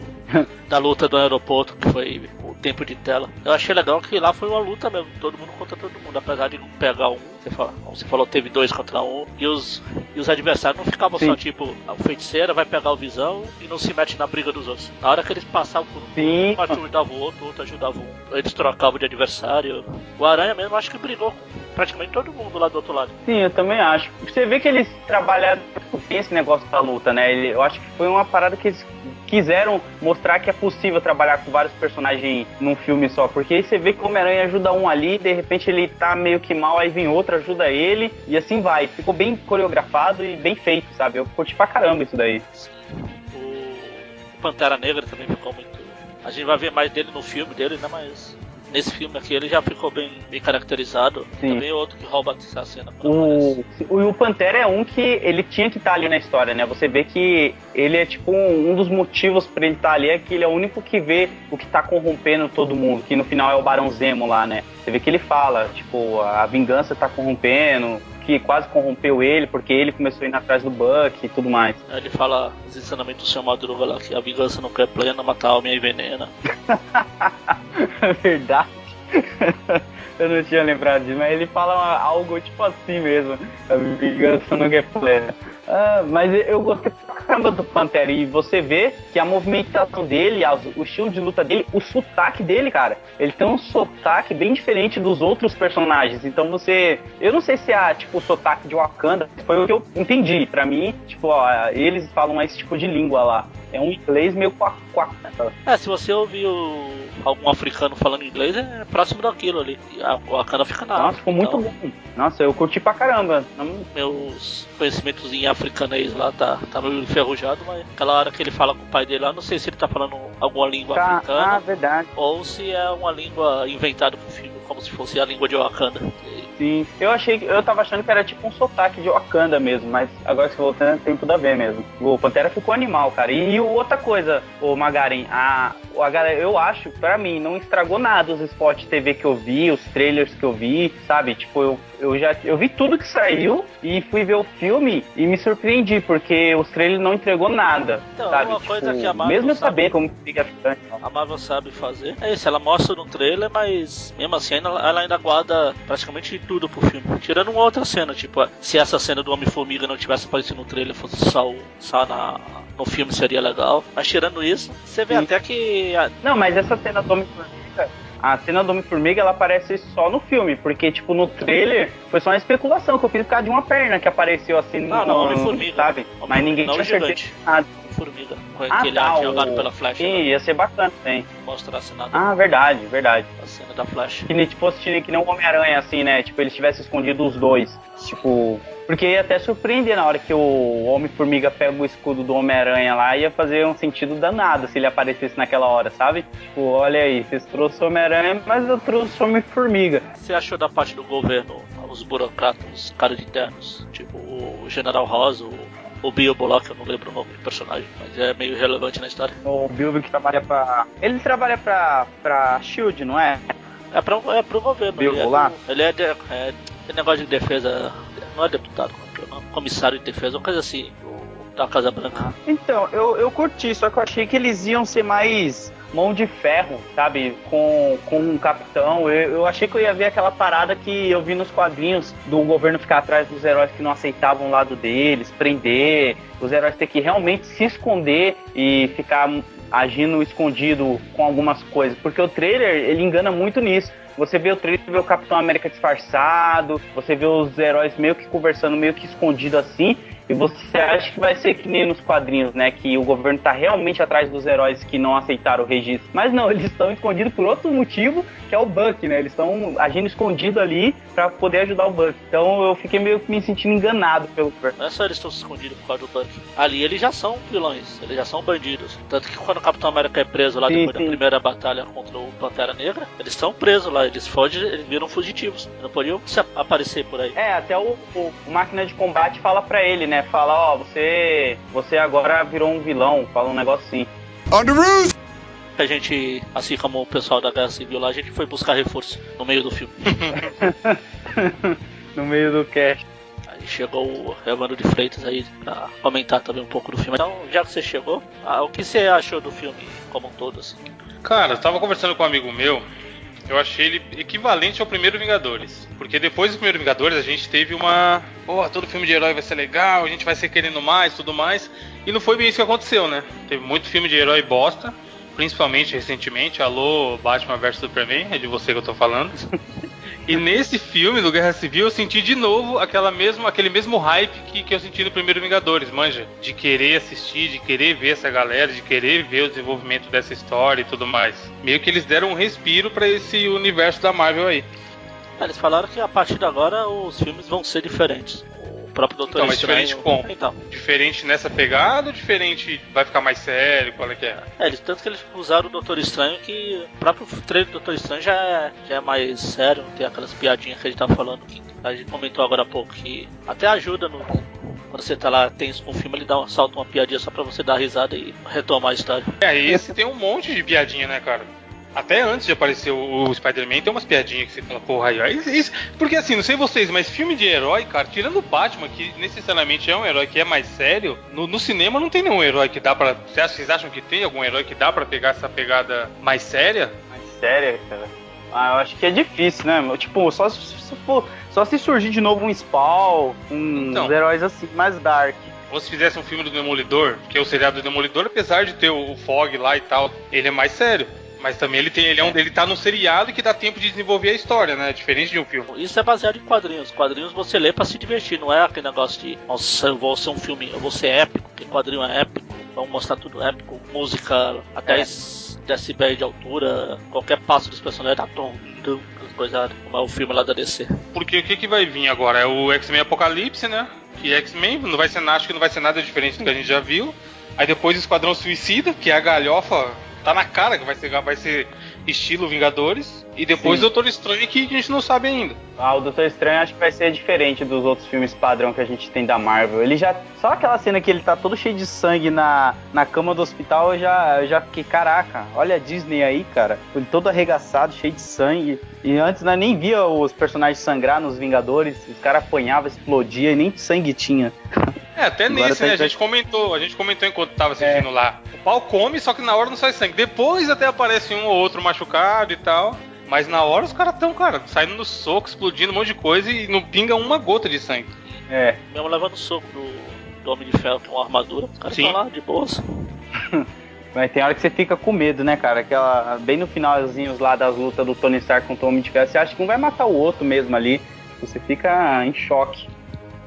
da luta do aeroporto, que foi o tempo de tela. Eu achei legal que lá foi uma luta mesmo, todo mundo contra todo mundo, apesar de não pegar um. Você falou, você falou teve dois contra um, e os, e os adversários não ficavam Sim. só tipo, a feiticeira vai pegar o visão e não se mete na briga dos outros. Na hora que eles passavam por um, um ajudava o outro, o outro ajudava um, eles trocavam de adversário. O Aranha mesmo acho que brigou com praticamente todo mundo lá do outro lado. sim, eu também acho. Você vê que eles trabalharam esse negócio da luta, né? Ele- eu acho que foi uma parada que eles quiseram mostrar que é possível trabalhar com vários personagens num filme só. Porque aí você vê que o Homem-Aranha ajuda um ali, de repente ele tá meio que mal, aí vem outro, ajuda ele, e assim vai. Ficou bem coreografado e bem feito, sabe? Eu curti pra caramba isso daí. O Pantera Negra também ficou muito. A gente vai ver mais dele no filme dele, né? Mas nesse filme aqui ele já ficou bem, bem caracterizado. Sim. Também outro que rouba essa cena. O, o, o Pantera é um que ele tinha que estar ali na história, né? Você vê que ele é tipo um, um dos motivos pra ele estar ali é que ele é o único que vê o que tá corrompendo todo mundo, que no final é o Barão Zemo lá, né? Você vê que ele fala, tipo, a vingança tá corrompendo, que quase corrompeu ele porque ele começou a ir atrás do Buck e tudo mais. Ele fala os ensinamentos do seu Madruga lá, que a vingança nunca é plena, matar a alma e envenena. [LAUGHS] Verdade. Eu não tinha lembrado disso, mas ele fala algo tipo assim mesmo. A vingança não é plena. Ah, mas eu gostei pra caramba do Pantera. E você vê que a movimentação dele, o estilo de luta dele, o sotaque dele, cara, ele tem um sotaque bem diferente dos outros personagens. Então você. Eu não sei se é tipo o sotaque de Wakanda, foi o que eu entendi. Pra mim, tipo, ó, eles falam esse tipo de língua lá. É um inglês meio qua, qua, É, se você ouvir o- algum africano falando inglês, é próximo daquilo ali. A Wakanda fica na Nossa, ficou muito então, bom. Nossa, eu curti pra caramba. Meus conhecimentos em africanês lá tá, tá meio enferrujado, mas aquela hora que ele fala com o pai dele lá, não sei se ele tá falando alguma língua Tá, africana. ah, verdade. ou se é uma língua inventada pro filme, como se fosse a língua de Wakanda. Sim. Eu achei eu tava achando que era tipo um sotaque de Wakanda mesmo, mas agora que você voltando tem tudo a ver mesmo. O Pantera ficou animal, cara. E, e outra coisa, o Magaren, a, a galera, eu acho, pra mim, não estragou nada os spots TV que eu vi, os trailers que eu vi, sabe? Tipo, eu, eu já eu vi tudo que saiu e fui ver o filme e me surpreendi, porque os trailers não entregou nada. Então, sabe? uma Tipo, coisa que a Marvel mesmo eu sabe- saber como fica ficante. A Marvel sabe fazer. É isso, ela mostra no trailer, mas mesmo assim ainda- ela ainda guarda praticamente tudo pro filme. Tirando uma outra cena, tipo, se essa cena do Homem-Formiga não tivesse aparecido no trailer, fosse só, só na, no filme seria legal. Mas tirando isso, você vê Sim. até que. a- Não, mas essa cena do Homem-Formiga, a cena do Homem-Formiga, ela aparece só no filme, porque, tipo, no trailer [LAUGHS] foi só uma especulação que eu fiz por causa de uma perna que apareceu assim Não, no, não, Homem-Formiga. sabe? Mas ninguém não tinha o certeza de nada. O Homem-Formiga. Com Ah, aquele tá, ar o- jogado pela Flash. Sim, né? ia ser bacana também. Mostrar a cena, Ah, verdade, verdade. a cena da Flash. Que nem tipo, fosse que nem o Homem-Aranha, assim, né? Tipo, eles tivessem escondido os dois. Tipo. Porque ia até surpreender na hora que o Homem-Formiga pega o escudo do Homem-Aranha lá, ia fazer um sentido danado se ele aparecesse naquela hora, sabe? Tipo, olha aí, vocês trouxeram o Homem-Aranha, mas eu trouxe o Homem-Formiga. Que você achou da parte do governo, os burocratas, os caras de ternos? Tipo, o General Ross, o, o Bill Bullock, eu não lembro o nome do personagem, mas é meio relevante na história. O Bilbo que trabalha pra. Ele trabalha pra, pra Shield, não é? É, pra, é pro governo. Bill ele é, do- ele é, de, é tem negócio de defesa, não é deputado, como é nome? comissário de defesa, uma coisa assim, da Casa Branca. Então, eu, eu curti, só que eu achei que eles iam ser mais mão de ferro, sabe? Com, com um capitão. Eu, eu achei que eu ia ver aquela parada que eu vi nos quadrinhos do governo ficar atrás dos heróis que não aceitavam o lado deles, prender, os heróis ter que realmente se esconder e ficar agindo escondido com algumas coisas. Porque o trailer, ele engana muito nisso. Você vê o trailer, vê o Capitão América disfarçado, você vê os heróis meio que conversando, meio que escondido assim, e você acha que vai ser que nem nos quadrinhos, né? Que o governo tá realmente atrás dos heróis que não aceitaram o registro. Mas não, [LAUGHS] eles estão escondidos por outro motivo, que é o Buck, né? Eles estão agindo escondido ali pra poder ajudar o Buck. Então eu fiquei meio que me sentindo enganado pelo governo. Não é só eles estão escondidos por causa do Buck. Ali eles já são vilões, eles já são bandidos. Tanto que quando o Capitão América é preso lá Sim, depois sim. da primeira batalha contra o Pantera Negra, eles estão presos lá, eles fogem, eles viram fugitivos. Não podiam aparecer por aí. É, até o, o- o máquina de combate fala pra ele, né? Fala, ó, você, você agora virou um vilão, fala um negócio assim. On the roof! A gente, assim como o pessoal da Guerra Civil lá, a gente foi buscar reforço no meio do filme. [LAUGHS] no meio do cast. Aí chegou o Evandro de Freitas aí pra comentar também um pouco do filme. Então, já que você chegou, ah, o que você achou do filme como um todo, assim? Cara, eu tava conversando com um amigo meu, eu achei ele equivalente ao primeiro Vingadores. Porque depois do primeiro Vingadores a gente teve uma. Porra, todo filme de herói vai ser legal, a gente vai ser querendo mais, tudo mais. E não foi bem isso que aconteceu, né? Teve muito filme de herói bosta, principalmente recentemente. Alô, Batman vs Superman, é de você que eu tô falando. [LAUGHS] E nesse filme do Guerra Civil eu senti de novo aquela mesmo, aquele mesmo hype que, que eu senti no primeiro Vingadores, manja? De querer assistir, de querer ver essa galera, de querer ver o desenvolvimento dessa história e tudo mais. Meio que eles deram um respiro pra esse universo da Marvel aí. Eles falaram que a partir de agora os filmes vão ser diferentes. Próprio Doutor Então, mas Estranho. diferente como? Então, Diferente nessa pegada ou diferente vai ficar mais sério? Qual é que é? é, eles, tanto que eles usaram o Doutor Estranho que o próprio trailer do Doutor Estranho já é, já é mais sério, não tem aquelas piadinhas que a gente tá falando que a gente comentou agora há pouco, que até ajuda no. Quando você tá lá tenso com o filme, ele dá um, salta uma piadinha só pra você dar risada e retomar a história. É, esse tem um monte de piadinha, né, cara? Até antes de aparecer o, o Spider-Man, tem umas piadinhas que você fala, porra, aí, isso, isso- Porque assim, não sei vocês, mas filme de herói, cara, tirando o Batman, que necessariamente é um herói que é mais sério, no, no cinema não tem nenhum herói que dá pra. Vocês acham, que tem algum herói que dá pra pegar essa pegada mais séria? Mais séria, cara. Ah, eu acho que é difícil, né? Tipo, só se, se for- só se surgir de novo um Spawn, uns Então. heróis assim, mais dark. Ou se fizesse um filme do Demolidor, que é o seriado do Demolidor, apesar de ter o Fog lá e tal, ele é mais sério. Mas também ele tem, ele, é um, ele tá num seriado que dá tempo de desenvolver a história, né? Diferente de um filme. Isso é baseado em quadrinhos. Quadrinhos você lê pra se divertir, não é aquele negócio de, nossa, eu vou ser um filme, eu vou ser épico, porque quadrinho é épico, vamos mostrar tudo épico, música a 10 decibéis de altura, qualquer passo dos personagens dá tom, dum, coisa como é o filme lá da DC. Porque o que, que vai vir agora? É o X-Men Apocalipse, né? Que X-Men não vai ser, acho que não vai ser nada diferente do que a gente já viu. Aí depois Esquadrão Suicida, que é a galhofa, tá na cara que vai ser, vai ser estilo Vingadores. E depois Sim. Doutor Estranho, que a gente não sabe ainda. Ah, o Doutor Estranho acho que vai ser diferente dos outros filmes padrão que a gente tem da Marvel. Ele já. Só aquela cena que ele tá todo cheio de sangue na, na cama do hospital, eu já, eu já fiquei, caraca, olha a Disney aí, cara. Ele todo arregaçado, cheio de sangue. E antes nós nem via os personagens sangrar nos Vingadores. Os caras apanhavam, explodia e nem sangue tinha. [LAUGHS] É, até Agora nesse, tá né? A gente comentou, a gente comentou enquanto tava assistindo lá. O pau come, só que na hora não sai sangue. Depois até aparece um ou outro machucado e tal. Mas na hora os caras tão, cara, saindo no soco, explodindo um monte de coisa e não pinga uma gota de sangue. É. Mesmo levando soco do, do Homem de Ferro com armadura, os caras Sim. estão lá de boas. [LAUGHS] Mas tem hora que você fica com medo, né, cara? Aquela. Bem no finalzinho lá das lutas do Tony Stark contra o Homem de Ferro, você acha que um vai matar o outro mesmo ali. Você fica em choque.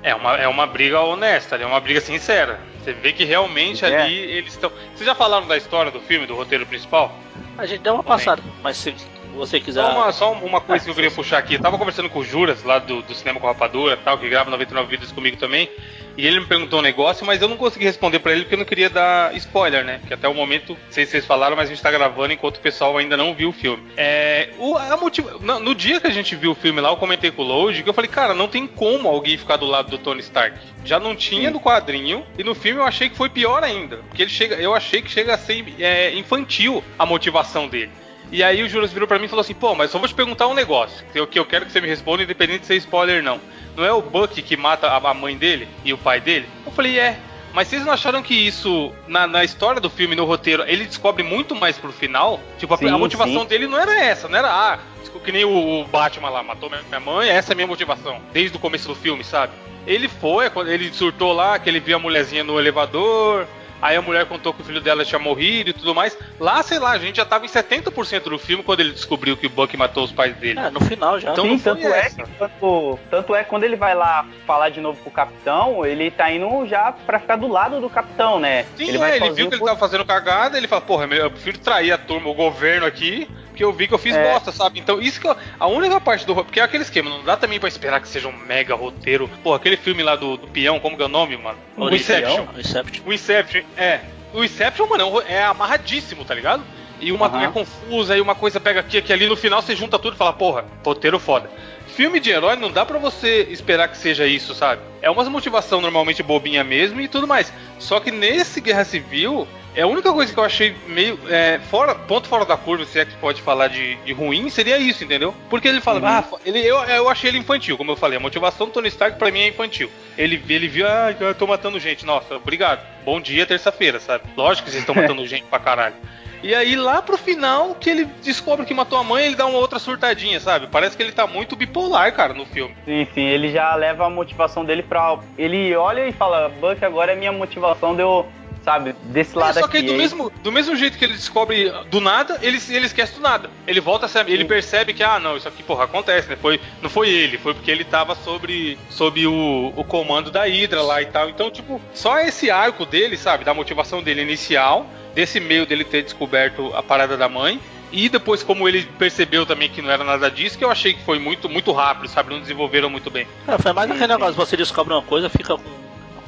É uma, é uma briga honesta, é uma briga sincera. Você vê que realmente É. ali eles estão. Vocês já falaram da história do filme, do roteiro principal? A gente deu uma passada, mas se você quiser. Só uma, só uma coisa que eu queria puxar aqui. Eu tava conversando com o Juras, lá do, do Cinema com Rapadura tal, que grava 99 vídeos comigo também. E ele me perguntou um negócio, mas eu não consegui responder pra ele porque eu não queria dar spoiler, né? Porque até o momento, não sei se vocês falaram, mas a gente tá gravando enquanto o pessoal ainda não viu o filme. É. O, a motiva... no, no dia que a gente viu o filme lá, eu comentei com o Load que eu falei, cara, não tem como alguém ficar do lado do Tony Stark. Já não tinha no quadrinho, e no filme eu achei que foi pior ainda. Porque ele chega. Eu achei que chega a ser é, infantil a motivação dele. E aí o Juras virou pra mim e falou assim, pô, mas só vou te perguntar um negócio, que eu, que eu quero que você me responda, independente de ser spoiler não. Não é o Buck que mata a mãe dele e o pai dele? Eu falei, é. Mas vocês não acharam que isso, na, na história do filme, no roteiro, ele descobre muito mais pro final? Tipo, a, Sim, a motivação sim. dele não era essa, não era, ah, que nem o, Batman lá, matou minha mãe, essa é a minha motivação, desde o começo do filme, sabe? Ele foi, quando ele surtou lá, que ele viu a mulherzinha no elevador, aí a mulher contou que o filho dela tinha morrido e tudo mais. Lá, sei lá, a gente já tava em 70% do filme quando ele descobriu que o Buck matou os pais dele. É, no final já. Então Sim, não foi tanto é, essa. quando, tanto é quando ele vai lá falar de novo com o capitão, ele tá indo já pra ficar do lado do capitão, né? Sim, ele é, vai ele viu que ele por- tava fazendo cagada, ele fala, porra, eu prefiro trair a turma, o governo aqui, porque eu vi que eu fiz É. bosta, sabe? Então, isso que eu, a única parte do porque é aquele esquema, não dá também pra esperar que seja um mega roteiro. Pô, aquele filme lá do, do peão, como que é o nome, mano? O Inception. O Inception. O Inception, é. O Inception, mano, é um é amarradíssimo, tá ligado? E uma Aham. é confusa, aí uma coisa pega aqui, aqui ali, no final você junta tudo e fala, porra, roteiro foda. Filme de herói não dá pra você esperar que seja isso, sabe? É uma motivação normalmente bobinha mesmo e tudo mais. Só que nesse Guerra Civil, é a única coisa que eu achei meio. é, fora, ponto fora da curva, se é que pode falar de, de ruim, seria isso, entendeu? Porque ele fala, Uhum. ah, ele, eu, eu achei ele infantil, como eu falei. A motivação do Tony Stark pra mim é infantil. Ele, ele viu, ah, eu tô matando gente. Nossa, obrigado. Bom dia, terça-feira, sabe? Lógico que vocês estão [LAUGHS] matando gente pra caralho. E aí lá pro final, que ele descobre que matou a mãe, ele dá uma outra surtadinha, sabe? Parece que ele tá muito bipolar, cara, no filme. Sim, sim, ele já leva a motivação dele pra. Ele olha e fala, Buck, agora é minha motivação de eu, sabe, desse lado É, só que aqui. aí do Aí- mesmo, do mesmo jeito que ele descobre do nada, ele, ele esquece do nada. Ele volta a ser, ele percebe que, ah, não, isso aqui, porra, acontece, né? Foi, não foi ele, foi porque ele tava sobre, sob o, o comando da Hydra lá e tal. Então, tipo, só esse arco dele, sabe, da motivação dele inicial, desse meio dele ter descoberto a parada da mãe. E depois, como ele percebeu também que não era nada disso, que eu achei que foi muito, muito rápido, sabe? Não desenvolveram muito bem. É, foi mais aquele negócio, você descobre uma coisa, fica com,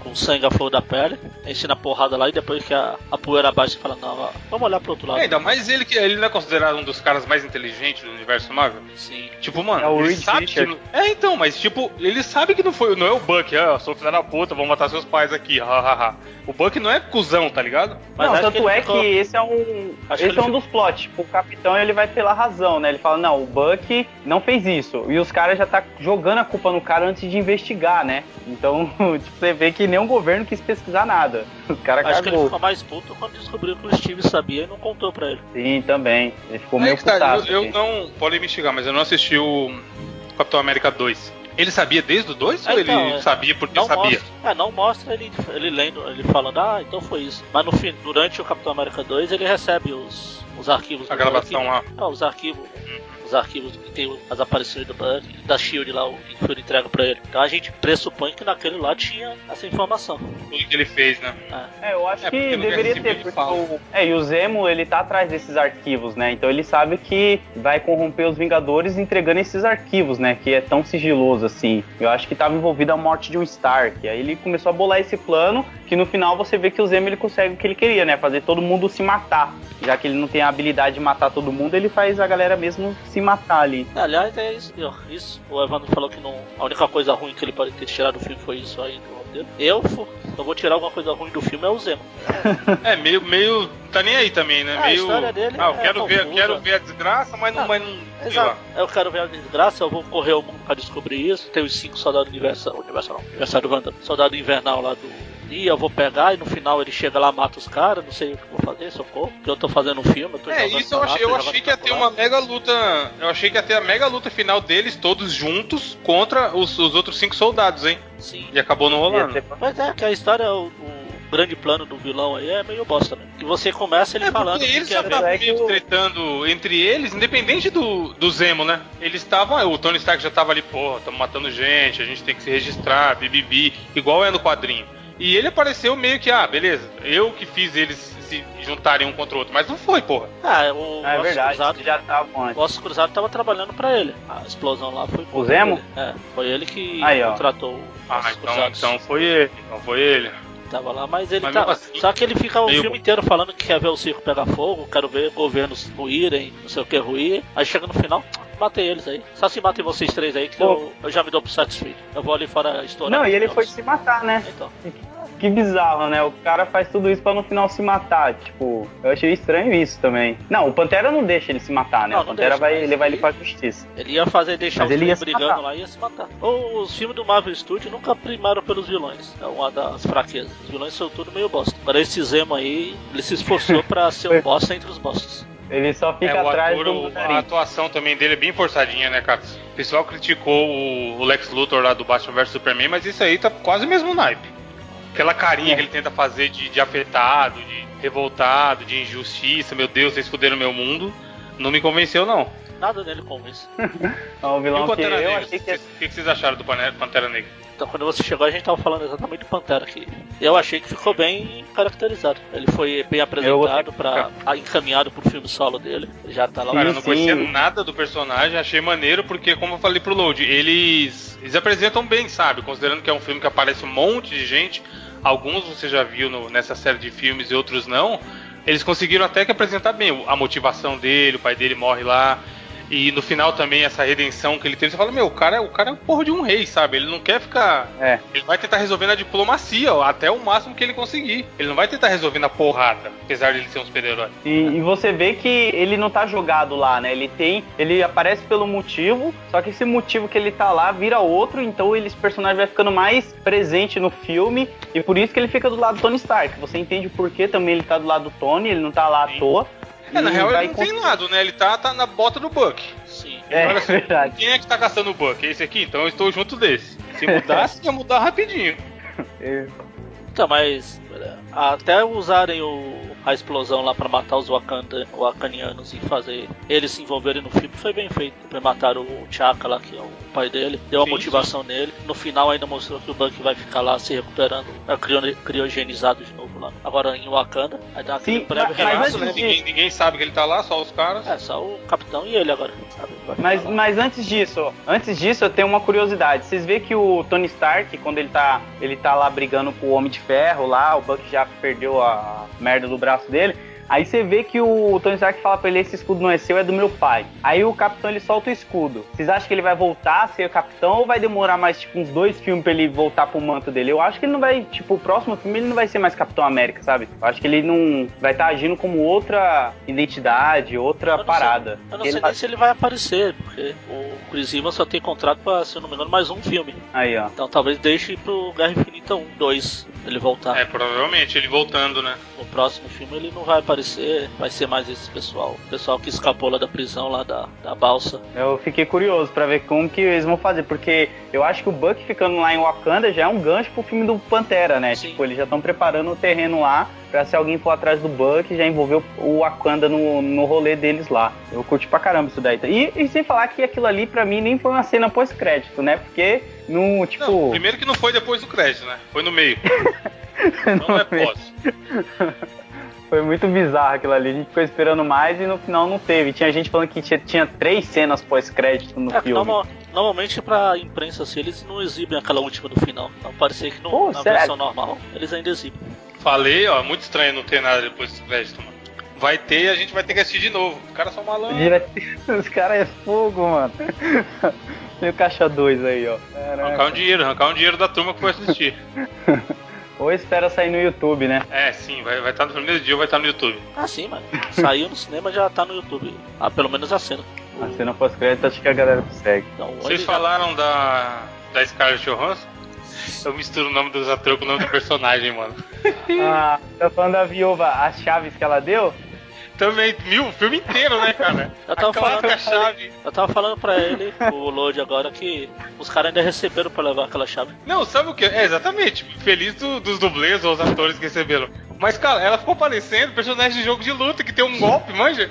com sangue à flor da pele, ensina a porrada lá e depois que a, a poeira baixa você fala, não, ó, vamos olhar pro outro lado. É, ainda mais ele que ele não é considerado um dos caras mais inteligentes do universo Marvel. Sim. Tipo, mano, É o ele Reed sabe que. É, então, mas tipo, ele sabe que não foi, não é o Buck, ah, sou filho da puta, vou matar seus pais aqui, hahaha. O Buck não é cuzão, tá ligado? Mas não, tanto que é ficou- que esse é um. Acho esse é um dos plots. Tipo, o capitão ele vai pela razão, né? Ele fala, não, o Buck não fez isso. E os caras já tá jogando a culpa no cara antes de investigar, né? Então, [LAUGHS] tipo, você vê que nenhum governo quis pesquisar nada. [LAUGHS] Os caras Acho que ele cagou. ficou mais puto quando descobriu que o Steve sabia e não contou pra ele. Sim, também. Ele ficou meio que tá, eu, eu assim. não. Podem me xingar, mas eu não assisti o Capitão América 2. Ele sabia desde o 2 É, ou então, ele é. sabia porque Não sabia? mostra, é, não mostra ele, ele lendo, ele falando, ah, então foi isso. Mas no fim, durante o Capitão América 2, ele recebe os, os arquivos A gravação Bucky. lá. Ah, os arquivos. Os arquivos que tem as aparições do Buck, da Shield lá, o que foi entregue pra ele. Então a gente pressupõe que naquele lá tinha essa informação. Tudo que ele fez, né? É, eu acho É, que deveria ter, porque o, é, e o Zemo, ele tá atrás desses arquivos, né? Então ele sabe que vai corromper os Vingadores entregando esses arquivos, né? Que é tão sigiloso assim. Eu acho que tava envolvida a morte de um Stark. Aí ele começou a bolar esse plano, que no final você vê que o Zemo ele consegue o que ele queria, né? Fazer todo mundo se matar. Já que ele não tem a habilidade de matar todo mundo, ele faz a galera mesmo se matar ali. É, aliás, é isso, isso. O Evandro falou que não, a única coisa ruim que ele pode ter tirado do filme foi isso aí do roteiro. Eu, eu vou tirar alguma coisa ruim do filme é o Zemo. É, meio, meio. Tá nem aí também, né? Ah, a meio. história dele ah, eu é quero ver, quero ver a desgraça, mas não. Ah, mas não Exato. Eu quero ver a desgraça, eu vou correr o mundo pra descobrir isso. Tem os cinco soldados universal, universal não, aniversário do soldado invernal lá do dia, eu vou pegar e no final ele chega lá, mata os caras, não sei o que eu vou fazer, socorro. Porque eu tô fazendo um filme, eu tô É, jogando isso eu achei, eu achei que ia ter uma mega luta. Eu achei que ia ter a mega luta final deles, todos juntos, contra os, os outros cinco soldados, hein? Sim. E acabou não rolando. Mas é que a história, o, o grande plano do vilão aí é meio bosta, né? Que você começa ele É falando que eles estavam É que meio tretando entre eles, independente do, do Zemo, né? Eles estavam. O Tony Stark já tava ali, porra, estamos matando gente, a gente tem que se registrar, bibibi, igual é no quadrinho. E ele apareceu meio que, ah, beleza, eu que fiz eles se juntarem um contra o outro, mas não foi, porra. Ah, o É Ossos verdade, Cruzado, já tava antes. o Ossos Cruzado tava trabalhando pra ele. A explosão lá foi O Zemo? ele. É, foi ele que Aí, contratou o Ah, então, Cruzados. então foi ele. Então foi ele. Tava lá, mas ele Mas tava. mesmo assim, Só que ele fica o filme inteiro falando que quer ver o circo pegar fogo, quero ver governos ruírem, não sei o que ruir. Aí chega no final, matei eles aí. Só se matem vocês três aí que eu, eu já me dou por satisfeito. Eu vou ali fora estourar. Não, e ele foi se matar, né? Então, Que bizarro, né? O cara faz tudo isso pra no final se matar. Tipo, eu achei estranho isso também. Não, o Pantera não deixa ele se matar, né? Não, o Pantera deixa, vai levar ele ele- pra justiça. ele ia fazer deixar Mas os ele brigando matar. lá e ia se matar. Ou os filmes do Marvel Studios nunca primaram pelos vilões. É uma das fraquezas. Os vilões são tudo meio bosta. Agora esse Zemo aí, ele se esforçou [LAUGHS] pra ser um bosta entre os bostas. Ele só fica é, o atrás ator, do o- a Mandarim. atuação também dele é bem forçadinha, né, cara? O pessoal criticou o, o Lex Luthor lá do Batman vs Superman, mas isso aí tá quase o mesmo naipe. Aquela carinha É. que ele tenta fazer de, de afetado, de revoltado, de injustiça, meu Deus, vocês fuderam meu mundo, não me convenceu, não. Nada nele convence. [LAUGHS] É um E vilão o que Pantera eu Negra? achei que... Vocês- O que, que vocês acharam do Pantera Negra? Então quando você chegou a gente tava falando exatamente do Pantera aqui. Eu achei que ficou bem caracterizado. Ele foi bem apresentado para encaminhado pro filme solo dele. Ele já tá lá. Cara, eu não sim. conhecia nada do personagem, achei maneiro, porque, como eu falei pro Load, eles, eles apresentam bem, sabe? Considerando que é um filme que aparece um monte de gente, alguns você já viu no- nessa série de filmes e outros não. Eles conseguiram até que apresentar bem a motivação dele, o pai dele morre lá. E no final também essa redenção que ele teve, você fala, meu, o cara, o cara é o porra de um rei, sabe? Ele não quer ficar. É. Ele vai tentar resolver na diplomacia, ó, até o máximo que ele conseguir. Ele não vai tentar resolver na porrada, apesar de ele ser um super-herói. E, e você vê que ele não tá jogado lá, né? Ele tem. Ele aparece pelo motivo, só que esse motivo que ele tá lá vira outro, então ele, esse personagem vai ficando mais presente no filme. E por isso que ele fica do lado do Tony Stark. Você entende o porquê também ele tá do lado do Tony, ele não tá lá Sim. à toa. É, na real ele não tem lado, né? Ele tá, tá na bota do Buck. Sim. É, Olha só, verdade. Quem é que tá caçando o Buck? É esse aqui? Então eu estou junto desse. Se mudasse, [LAUGHS] ia mudar rapidinho. É. Então, mas é, até usarem o, a explosão lá pra matar os Wakanda, Wakanianos e fazer eles se envolverem no filme foi bem feito. Pra matar o Chaka lá, que é o pai dele, deu a Sim, motivação nele. No final ainda mostrou que o Buck vai ficar lá se recuperando, é, crio- criogenizado de novo lá. Agora em Wakanda, aí dá aquele Sim, breve mas- relato, mas né? Ninguém, ninguém sabe que ele tá lá, só os caras. É, só o capitão e ele agora. Sabe? Vai Mas, lá. mas antes disso, antes disso eu tenho uma curiosidade. Vocês vê que o Tony Stark, quando ele tá, ele tá lá brigando com o Homem de Ferro lá, o Buck já perdeu a merda do braço dele. Aí você vê que o Tony Stark fala pra ele: esse escudo não é seu, é do meu pai. Aí o capitão ele solta o escudo. Vocês acham que ele vai voltar a ser o capitão ou vai demorar mais tipo uns dois filmes pra ele voltar pro manto dele? Eu acho que ele não vai, tipo, o próximo filme ele não vai ser mais Capitão América, sabe? Eu acho que ele não vai estar agindo como outra identidade, outra Eu parada. sei, eu não Ele sei vai- nem se ele vai aparecer, porque o Chris Evans só tem contrato pra, se eu não me engano, mais um filme. Aí, ó. Então talvez deixe pro Guerra Infinita 1, 2, ele voltar. É, provavelmente, ele voltando, né? No próximo filme ele não vai aparecer, vai ser mais esse pessoal. O pessoal que escapou lá da prisão, lá da, da balsa. Eu fiquei curioso pra ver como que eles vão fazer, porque eu acho que o Buck ficando lá em Wakanda já é um gancho pro filme do Pantera, né? Sim. Tipo, eles já estão preparando o terreno lá pra se alguém for atrás do Buck, já envolveu o Wakanda no, no rolê deles lá. Eu curti pra caramba isso daí. E, e sem falar que aquilo ali pra mim nem foi uma cena pós-crédito, né? Porque no, tipo. Não, primeiro que não foi depois do crédito, né? Foi no meio. Então [LAUGHS] não é pós. Foi muito bizarro aquilo ali. A gente ficou esperando mais e no final não teve. Tinha gente falando que tinha, tinha três cenas pós-crédito no É, filme. normal- normalmente pra imprensa assim, eles não exibem aquela última do final. Então parecia que no, Pô, na sério? versão normal eles ainda exibem. Falei, ó, muito estranho não ter nada depois do crédito, mano. Vai ter e a gente vai ter que assistir de novo. [LAUGHS] Os caras são malandros. Os caras é fogo, mano. [LAUGHS] Tem o caixa 2 aí, ó. Arrancar um Caraca. dinheiro, arrancar um dinheiro da turma que foi assistir. [LAUGHS] Ou espera sair no YouTube, né? É, sim, vai estar vai tá no primeiro dia, vai estar no YouTube. Ah, sim, mano. Saiu no cinema já tá no YouTube. Ah, pelo menos a cena. A cena pós-crédito acho que a galera consegue. Então, Vocês já- falaram da, da Scarlett Johansson? Eu misturo o nome dos atores com o nome do personagem, mano. [LAUGHS] Ah, tá falando da viúva, as chaves que ela deu? Também, mil, o filme inteiro, né, cara? Eu tava a falando- chave. Eu tava falando pra ele, o Load agora, que os caras ainda receberam pra levar aquela chave. Não, sabe o que? É, exatamente. Feliz do- dos dublês ou os atores que receberam. Mas, cara, ela ficou parecendo personagem de jogo de luta que tem um golpe, manja?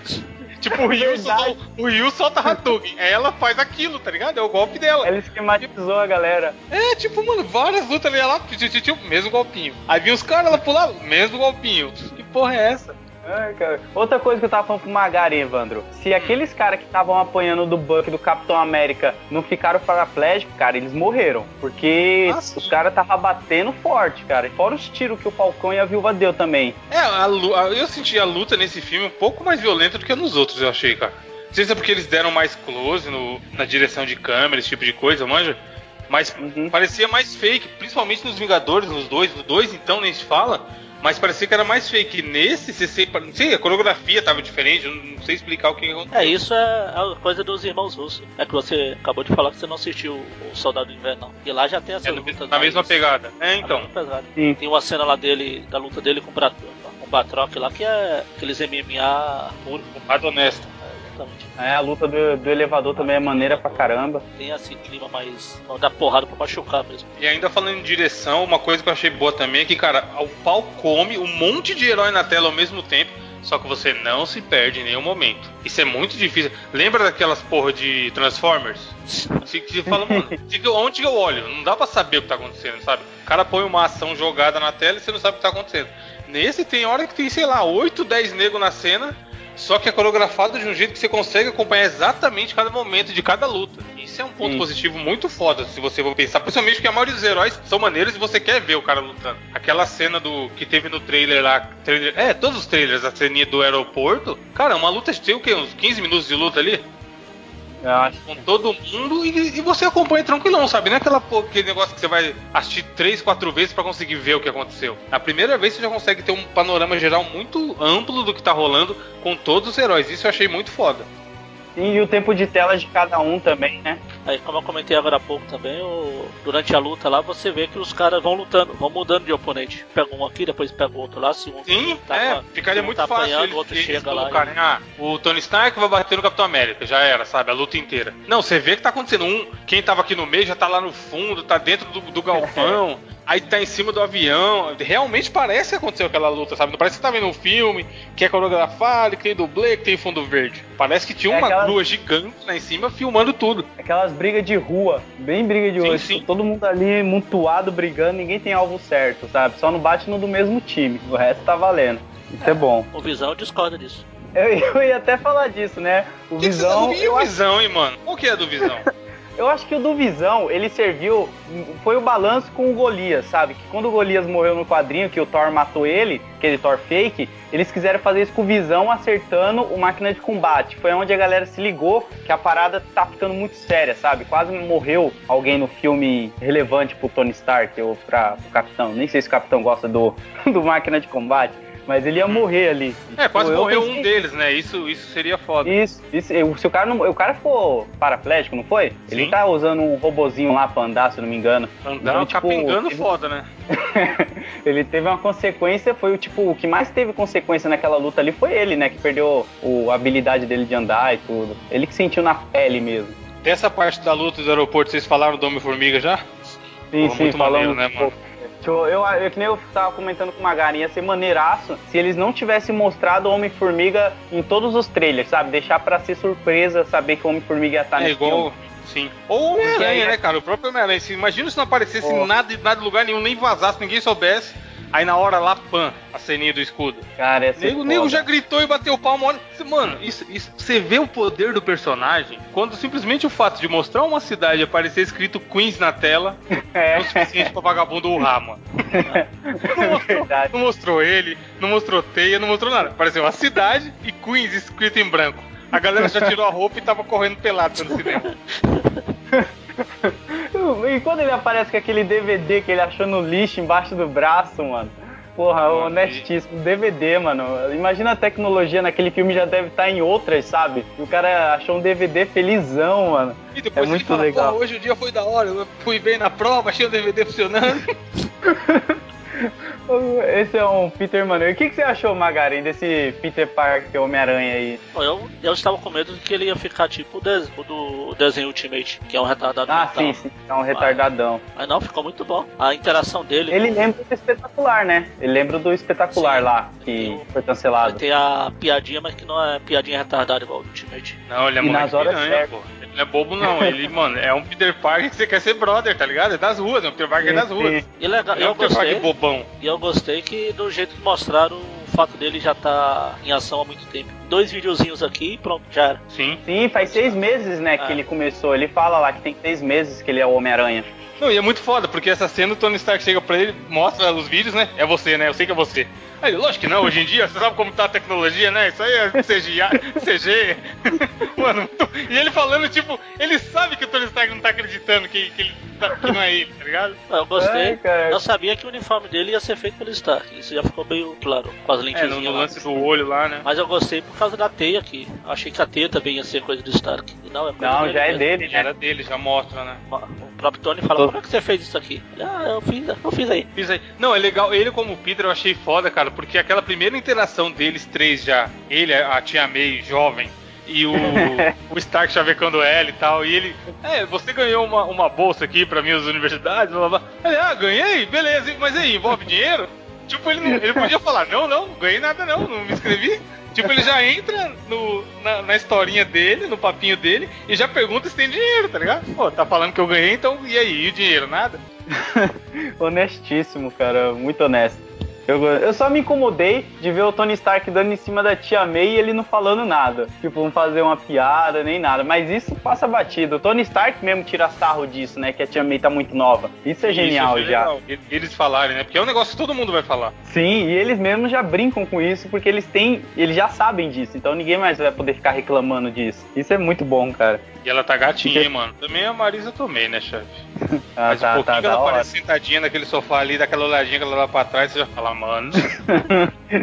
Tipo, o Ryu, solta, o Ryu solta Hadouken. Ela faz aquilo, tá ligado? É o golpe dela. Ela esquematizou a galera. É, tipo, mano, várias lutas ali, ela, tipo, mesmo golpinho. Aí vinha os caras, ela pulava, mesmo golpinho. Que porra é essa? Ai, Outra coisa que eu tava falando pro Magari, Evandro. Se hum. aqueles caras que estavam apanhando do Buck do Capitão América não ficaram paraplégicos, cara, eles morreram. Porque Nossa. os caras tava batendo forte, cara. Fora os tiros que o Falcão e a Viúva deu também. É, a, a, eu senti a luta nesse filme um pouco mais violenta do que nos outros, eu achei, cara. Não sei se é porque eles deram mais close no, na direção de câmera, esse tipo de coisa, manja? Mas uhum. parecia mais fake, principalmente nos Vingadores, nos dois. No dois, então, nem se fala mas parecia que era mais fake. Nesse, você, não sei, a coreografia tava diferente, eu não sei explicar o que aconteceu. É, isso é a coisa dos irmãos russos. É que você acabou de falar que você não assistiu o Soldado Invernal. E lá já tem essa é, luta. Na mesma pegada. É, então. Tem uma cena lá dele, da luta dele com o Batroc lá, que é aqueles MMA puro. Honesto exatamente. É, a luta do, do elevador também é maneira pra caramba. Tem esse clima mais. dá porrada pra machucar mesmo. E ainda falando em direção, uma coisa que eu achei boa também é que, cara, o pau come um monte de herói na tela ao mesmo tempo. Só que você não se perde em nenhum momento. Isso é muito difícil. Lembra daquelas porra de Transformers? [LAUGHS] Você fala, mano, onde eu olho? Não dá pra saber o que tá acontecendo, sabe? O cara põe uma ação jogada na tela e você não sabe o que tá acontecendo. Nesse tem hora que tem, sei lá, 8, 10 negros na cena só que é coreografado de um jeito que você consegue acompanhar exatamente cada momento de cada luta. Isso é um ponto Sim. positivo muito foda, se você for pensar. Principalmente porque a maioria dos heróis são maneiros e você quer ver o cara lutando. Aquela cena do que teve no trailer lá. Trailer, é, todos os trailers, a ceninha do aeroporto. Cara, uma luta tem o quê? Uns 15 minutos de luta ali? Com todo mundo e, e, você acompanha tranquilão, sabe? Não é aquela, aquele negócio que você vai assistir três, quatro vezes para conseguir ver o que aconteceu. A primeira vez você já consegue ter um panorama geral muito amplo do que tá rolando com todos os heróis. Isso eu achei muito foda. Sim, e o tempo de tela de cada um também, né? Aí, como eu comentei agora há pouco também, o... durante a luta lá, você vê que os caras vão lutando, vão mudando de oponente. Pega um aqui, depois pega o outro lá. Se um Sim, tá é, ficaria um muito tá fácil apanhando, eles, outro eles chega lá. E... Ah, o Tony Stark vai bater no Capitão América, já era, sabe? A luta inteira. Não, você vê que tá acontecendo. Um, quem tava aqui no meio já tá lá no fundo, tá dentro do, do galpão. [LAUGHS] aí tá em cima do avião. Realmente parece que aconteceu aquela luta, sabe? Não parece que tá vendo um filme que é coreografado, que tem dublê, que tem fundo verde. Parece que tinha é uma aquelas... grua gigante lá em cima filmando tudo. Aquelas brigas de rua, bem briga de rua. Sim, sim. Todo mundo ali mutuado, brigando, ninguém tem alvo certo, sabe? Só não bate no do mesmo time. O resto tá valendo. Isso é, é bom. O Visão discorda disso. Eu, [LAUGHS] eu, ia até falar disso, né? O que Visão. Que você, o Visão, hein, mano? Qual que é do Visão? [LAUGHS] Eu acho que o do Visão, ele serviu. Foi o balanço com o Golias, sabe? Que quando o Golias morreu no quadrinho, que o Thor matou ele, aquele Thor fake, eles quiseram fazer isso com o Visão acertando o máquina de combate. Foi onde a galera se ligou que a parada tá ficando muito séria, sabe? Quase morreu alguém no filme relevante pro Tony Stark ou pra, pro Capitão. Nem sei se o Capitão gosta do, [LAUGHS] do máquina de combate. Mas ele ia morrer ali. É, quase tipo, morreu pensei... um deles, né? Isso, isso seria foda. Isso, isso. Se o cara, não, o cara ficou paraplégico, não foi? Sim. Ele tá usando um robozinho lá pra andar, se não me engano. Andar então, tipo, capengando teve... foda, né? [LAUGHS] ele teve uma consequência, foi o tipo, o que mais teve consequência naquela luta ali foi ele, né? Que perdeu o, a habilidade dele de andar e tudo. Ele que sentiu na pele mesmo. Dessa parte da luta do aeroporto, vocês falaram do Homem-Formiga já? Sim, Pô, sim, falamos. Maneiro, né, mano? Eu, eu, eu, que nem eu tava comentando com uma galinha, ia ser maneiraço se eles não tivessem mostrado o Homem-Formiga em todos os trailers, sabe? Deixar para ser surpresa, saber que o Homem-Formiga ia estar tá é igual, filme. Sim. Ou o Homem-Aranha, né, cara? O próprio Homem-Aranha. Imagina se não aparecesse oh. nada, nada em lugar nenhum, nem vazasse, ninguém soubesse. Aí na hora lá, pan, a ceninha do escudo. Cara, esse nego, nego já gritou e bateu palma. Olha, mano, isso, isso, você vê o poder do personagem quando simplesmente o fato de mostrar uma cidade e aparecer escrito Queens na tela é, [LAUGHS] é o suficiente pra vagabundo urrar, mano. [LAUGHS] não, mostrou, não mostrou ele, não mostrou teia, não mostrou nada. Apareceu a cidade e Queens escrito em branco. A galera já tirou a roupa e tava correndo pelado no cinema. [LAUGHS] e quando ele aparece com aquele DVD que ele achou no lixo embaixo do braço, mano. Porra, honestíssimo. DVD, mano. Imagina a tecnologia naquele filme já deve estar tá em outras, sabe? E o cara achou um DVD felizão, mano. E depois é muito fala, legal. hoje o dia foi da hora. Eu fui bem na prova, achei o DVD funcionando. [LAUGHS] [LAUGHS] Esse é um Peter maneiro. O que, que você achou, Magari, desse Peter Parker Homem-Aranha aí? Eu, eu estava com medo de que ele ia ficar tipo o, des, o do desenho Ultimate, que é um retardado Ah, mental. sim, sim. É um retardadão. Mas não, ficou muito bom. A interação dele. Ele lembra do espetacular, né? Ele lembra do espetacular Sim. lá, que foi cancelado. ter a piadinha, mas que não é piadinha retardada igual o Ultimate. Não, ele é E nas horas piranha, pô. Ele não é bobo, não. Ele, [LAUGHS] mano, é um Peter Parker que você quer ser brother, tá ligado? É das ruas, é um Peter Parker das ruas. E legal, Ele é um eu Peter Parker gostei. Bobão. E eu gostei que do jeito que mostraram o fato dele já tá em ação há muito tempo. Dois videozinhos aqui e pronto, já era. Sim. Sim, faz seis meses, né, que Ah. ele começou. Ele fala lá que tem seis meses que ele é o Homem-Aranha. Não, e é muito foda, porque essa cena o Tony Stark chega pra ele, mostra os vídeos, né? É você, né? Eu sei que é você. Aí ele, lógico que não, hoje em dia, você sabe como tá a tecnologia, né? Isso aí é CGI, CG. [LAUGHS] Mano, e ele falando, tipo, ele sabe que o Tony Stark não tá acreditando que, que, ele tá- que não é ele, tá ligado? Eu gostei. Ai, eu sabia que o uniforme dele ia ser feito pelo Stark. Isso já ficou meio claro, com as É, lentilhas no, no lá. lance do olho lá, né? Mas eu gostei por causa da teia aqui. Eu achei que a teia também ia ser coisa do Stark. E não, é coisa Não, dele já é mesmo. dele, né? Era dele, já mostra, né? O próprio Tony fala, Tô- como é que você fez isso aqui? Ah, eu fiz, eu fiz aí. Fiz aí. Não, é legal. Ele como Peter eu achei foda, cara, porque aquela primeira interação deles três já, ele, a tia May, jovem, e o, [LAUGHS] o Stark chavecando ela e tal, e ele, é, você ganhou uma, uma bolsa aqui pra minhas universidades, blá blá blá. Ele, ah, ganhei? Beleza, e- mas aí, envolve dinheiro? Tipo, ele, não, ele podia falar, não, não, não ganhei nada não, não me inscrevi. Tipo, ele já entra no, na, na historinha dele, no papinho dele, e já pergunta se tem dinheiro, tá ligado? Pô, tá falando que eu ganhei, então e aí, e o dinheiro? Nada? [LAUGHS] Honestíssimo, cara. Muito honesto. Eu, eu só me incomodei de ver o Tony Stark dando em cima da tia May e ele não falando nada. Tipo, não fazer uma piada nem nada. Mas isso passa batido. O Tony Stark mesmo tira sarro disso, né? Que a tia May tá muito nova. Isso é genial Isso, já. legal. Eles falarem, né? Porque é um negócio que todo mundo vai falar. Sim, e eles mesmos já brincam com isso porque eles têm. Eles já sabem disso. Então ninguém mais vai poder ficar reclamando disso. Isso é muito bom, cara. E ela tá gatinha, hein, mano. Também a Marisa tomei, né, chefe? [LAUGHS] Ah, Mas um tá, pouquinho tá, que ela hora. aparece sentadinha naquele sofá ali, daquela olhadinha que ela dá pra trás, você já fala, mano. [LAUGHS]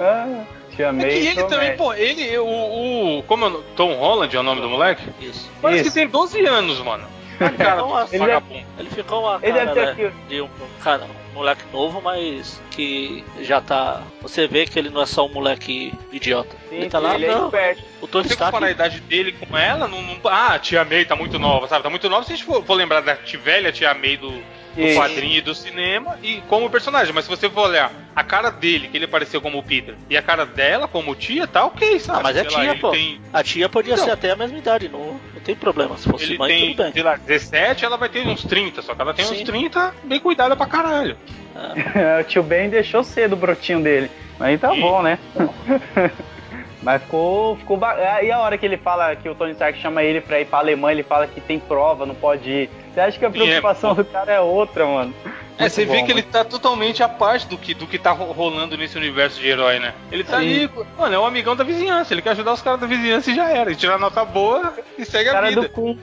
ah, tia É May. que ele também, pô, ele, o. o como é o nome? Tom Holland é o nome do moleque? Isso. Parece Isso. que tem 12 anos, mano. [LAUGHS] A cara do Ele. Ele ficou uma Ele cara, deve ter né, aqui. de um, um cara, um moleque novo, mas que já tá. Você vê que ele não é só um moleque idiota. Sim, ele tá lá, ele é não. esperto. O Tony Você Stark. comparar a idade dele com ela, não, não- Ah, a tia May tá muito nova, sabe? Tá muito nova se a gente for, for lembrar da tia velha tia May do, do Isso. quadrinho e do cinema e como personagem. Mas se você for olhar a cara dele, que ele apareceu como o Peter, e a cara dela como tia, tá ok, sabe? Ah, mas é Sei lá, tia, ele pô. Tem, A tia podia Então. ser até a mesma idade, não, não tem problema. Se fosse ele mãe, tem, tudo bem. sei lá, 17, ela vai ter uns 30, só que ela tem uns Sim. 30 bem cuidada pra caralho. Ah, [LAUGHS] o tio Ben deixou cedo o brotinho dele. Mas tá Sim. bom, né? [LAUGHS] Mas ficou. ficou ba... E a hora que ele fala que o Tony Stark chama ele pra ir pra Alemanha, ele fala que tem prova, não pode ir. Você acha que a Sim, preocupação é, do cara é outra, mano? É, Muito você vê que ele tá totalmente à parte do que, do que tá ro- rolando nesse universo de herói, né? Ele tá Sim. ali, mano, é um amigão da vizinhança, ele quer ajudar os caras da vizinhança e já era. E tirar nota boa e segue a cara vida. do cu.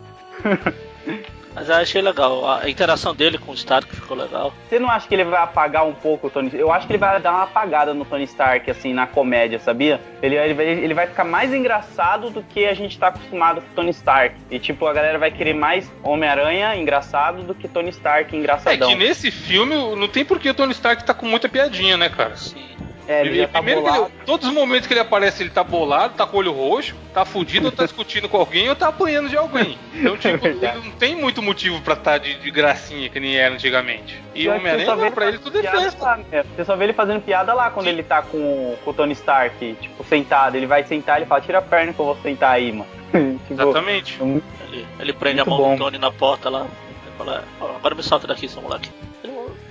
[LAUGHS] mas eu achei legal. A interação dele com o Stark ficou legal. Você não acha que ele vai apagar um pouco o Tony Eu acho que ele vai dar uma apagada no Tony Stark, assim, na comédia, sabia? Ele, ele, vai, ele vai ficar mais engraçado do que a gente tá acostumado com o Tony Stark. E, tipo, a galera vai querer mais Homem-Aranha engraçado do que Tony Stark É engraçadão. que nesse filme não tem por que o Tony Stark tá com muita piadinha, né, cara? Sim. É, ele Ele- já tá primeiro ele- todos os momentos que ele aparece, ele tá bolado, tá com o olho roxo, tá fudido, ou tá [LAUGHS] discutindo com alguém, ou tá apanhando de alguém. Então, [LAUGHS] tipo, ele verdade. não tem muito motivo pra estar de, de gracinha, que nem era antigamente. E o Homem-Aranha, só vê não, pra ele tudo é festa. lá, né? Você só vê ele fazendo piada lá quando Sim. ele tá com, com o Tony Stark, tipo, sentado. Ele vai sentar ele fala, tira a perna que eu vou sentar aí, mano. [LAUGHS] tipo, Exatamente. Ele, ele prende Muito a mão bom. do Tony na porta lá. Ele fala, "Ó, agora me solta daqui, seu moleque.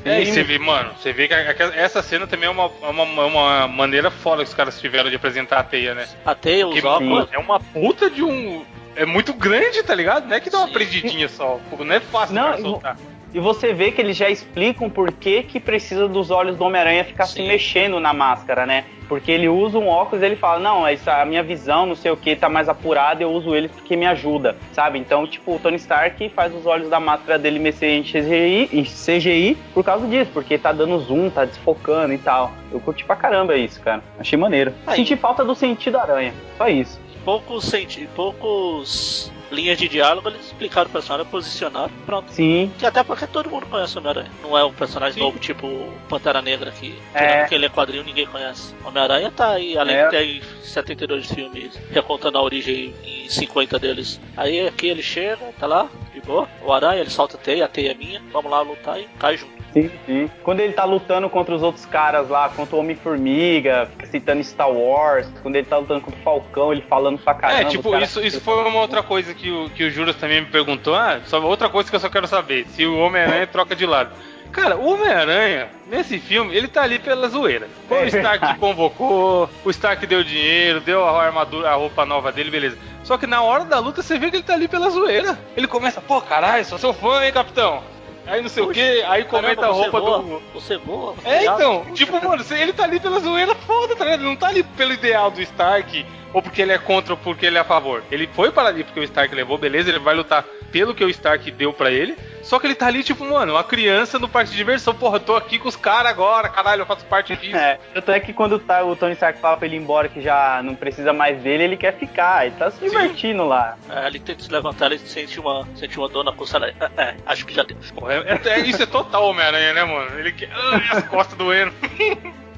É, e você vê, mano, você vê que essa cena também é uma, é uma, é uma maneira foda que os caras tiveram de apresentar a teia, né? a teia, os óculos. é uma puta de um. É muito grande, tá ligado? Não é que dá uma Sim. prendidinha só. Não é fácil Não, pra soltar. E você vê que eles já explicam por que, que precisa dos olhos do Homem-Aranha ficar se Sim. mexendo na máscara, né? Porque ele usa um óculos e ele fala, não, essa, a minha visão, não sei o que, tá mais apurada, eu uso eles porque me ajuda, sabe? Então, tipo, o Tony Stark faz os olhos da máscara dele mexer em CGI, em CGI por causa disso, porque tá dando zoom, tá desfocando e tal. Eu curti pra caramba isso, cara. Achei maneiro. Aí. Senti falta do sentido aranha, só isso. poucos senti poucos linhas de diálogo, eles explicaram o personagem, posicionaram, pronto. Sim. Que até porque todo mundo conhece o Homem-Aranha. Não é um personagem Sim. novo, tipo Pantera Negra, que É. tirando que ele é quadrinho, ninguém conhece. Homem-Aranha tá aí, além É. de ter aí 72 filmes, recontando a origem em 50 deles. Aí aqui ele chega, tá lá, de boa. O Aranha, ele solta a teia, a teia é minha, vamos lá lutar e cai junto. Sim, sim. Quando ele tá lutando contra os outros caras lá, contra o Homem-Formiga, fica citando Star Wars, quando ele tá lutando contra o Falcão, ele falando pra caramba. É, tipo, isso, isso foi uma outra coisa que o, que o Juras também me perguntou. Ah, só outra coisa que eu só quero saber: se o Homem-Aranha [LAUGHS] troca de lado. Cara, o Homem-Aranha, nesse filme, ele tá ali pela zoeira. Foi É o Stark que [LAUGHS] verdade. convocou, o Stark deu dinheiro, deu a armadura, a roupa nova dele, beleza. Só que na hora da luta você vê que ele tá ali pela zoeira. Ele começa, pô, caralho, sou seu fã, hein, capitão? Aí não sei o que, aí comenta Caramba, a roupa voa, do. Você voa, você É, então, tipo, mano, ele tá ali pela zoeira foda, tá ligado? Ele não tá ali pelo ideal do Stark, ou porque ele é contra ou porque ele é a favor. Ele foi para ali porque o Stark levou, beleza, ele vai lutar pelo que o Stark deu pra ele. Só que ele tá ali, tipo, mano, uma criança no parque de diversão. Porra, eu tô aqui com os caras agora, caralho, eu faço parte disso. É, tanto é que quando tá, o Tony Stark fala pra ele ir embora que já não precisa mais dele, ele quer ficar. Ele tá se divertindo lá. É, ele tenta se levantar, ele sente uma, sente uma dor na costela. É, é, acho que já deu. Porra, é- é- isso é total Homem-Aranha, né, mano? Ele quer. Ai, as costas doendo. [LAUGHS]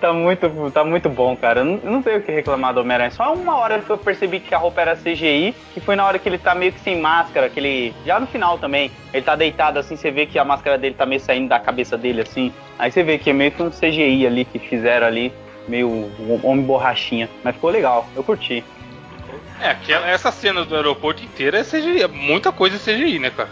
Tá muito, tá muito bom, cara. Eu não, eu não tenho o que reclamar do Homem-Aranha. Só uma hora que eu percebi que a roupa era CGI, que foi na hora que ele tá meio que sem máscara, que ele. Já no final também. Ele tá deitado assim, você vê que a máscara dele tá meio saindo da cabeça dele assim. Aí você vê que é meio que um CGI ali que fizeram ali, meio um homem borrachinha. Mas ficou legal, eu curti. É, aquela, essa cena do aeroporto inteira é CGI. É muita coisa é CGI, né, cara?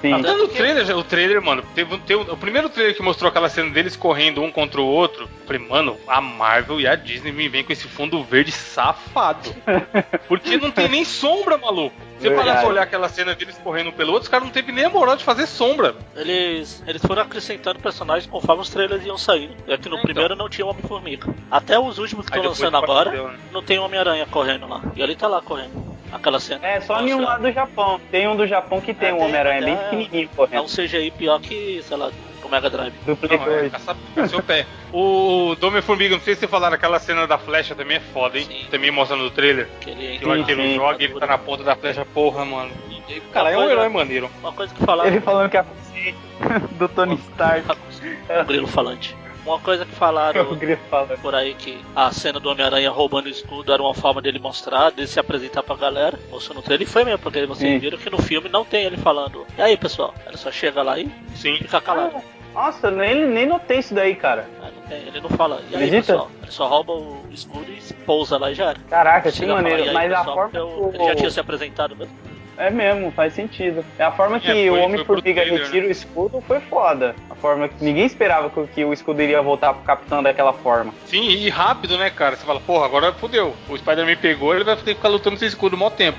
Sim. Até Tanto no trailer, o trailer, mano, teve, teve o primeiro trailer que mostrou aquela cena deles correndo um contra o outro. eu Falei, mano, a Marvel e a Disney me vem com esse fundo verde safado. [LAUGHS] Porque não tem nem sombra, maluco. Você Verdade. parar pra olhar aquela cena deles correndo pelo outro, os caras não teve nem a moral de fazer sombra. Eles, eles foram acrescentando personagens conforme os trailers iam saindo. É que no É, primeiro não tinha Homem-Formiga. Até os últimos que estão lançando agora, deu, né? não tem Homem-Aranha correndo lá. E ele tá lá correndo. Aquela cena. É, só em um lado do Japão. Tem um do Japão que tem É, um Homem-Aranha bem é. pequenininho É correndo. um CGI pior que, sei lá, do Mega Drive. Do Play Não, é, 2. caça, caça o pé. O Dome Formiga, não sei se vocês falaram, aquela cena da flecha também é foda, hein? Sim. Também mostrando no trailer. Que ele Que o arqueiro sim. joga e ele tá na ponta da flecha, porra, mano. E, Cara, é um herói maneiro. Uma coisa que falaram. Ele falando que é [LAUGHS] do Tony Stark. [LAUGHS] um grilo falante. Uma coisa que falaram falando. por aí que a cena do Homem-Aranha roubando o escudo era uma forma dele mostrar, dele se apresentar pra galera. Mostrou no trailer e foi mesmo, porque vocês Sim. viram que no filme não tem ele falando. E aí, pessoal? Ele só chega lá e Sim. fica calado. Nossa, nem, nem notei isso daí, cara. Ah, não tem, ele não fala. E aí, Acredita? pessoal? Ele só rouba o escudo e pousa lá e já era. Caraca, que maneiro. "E aí, Mas a pessoal?" forma eu- o- Ele já tinha se apresentado mesmo. É mesmo, faz sentido. É a forma que É, foi- o Homem-Formiga retira né? o escudo foi foda. A forma que ninguém esperava que, o escudo iria voltar pro capitão daquela forma. Sim, e rápido, né, cara? Você fala, porra, agora fodeu. O Spider-Man pegou, ele vai ter que ficar lutando sem escudo mó tempo.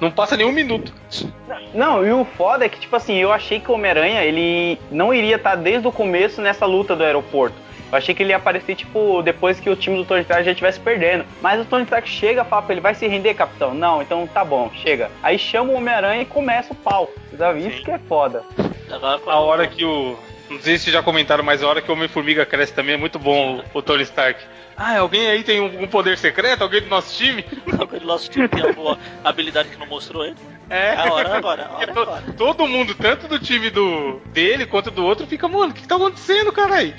Não passa nem um minuto. Não, e o foda é que, tipo assim, eu achei que o Homem-Aranha, ele não iria estar desde o começo nessa luta do aeroporto. Eu achei que ele ia aparecer, tipo, depois que o time do Tony Stark já estivesse perdendo. Mas o Tony Stark chega e fala pra ele, vai se render, capitão? Não, então tá bom, chega. Aí chama o Homem-Aranha e começa o pau. Sabe? Isso que é foda. A hora que o. Não sei se já comentaram, mas a hora que o Homem-Formiga cresce também é muito bom o, o Tony Stark. Ah, alguém aí tem um, um poder secreto? Alguém do nosso time? [LAUGHS] Alguém do nosso time tem alguma habilidade que não mostrou ele. É. É hora agora, a hora to- agora. Todo mundo, tanto do time do dele quanto do outro, fica, mano, o que, que tá acontecendo, caralho?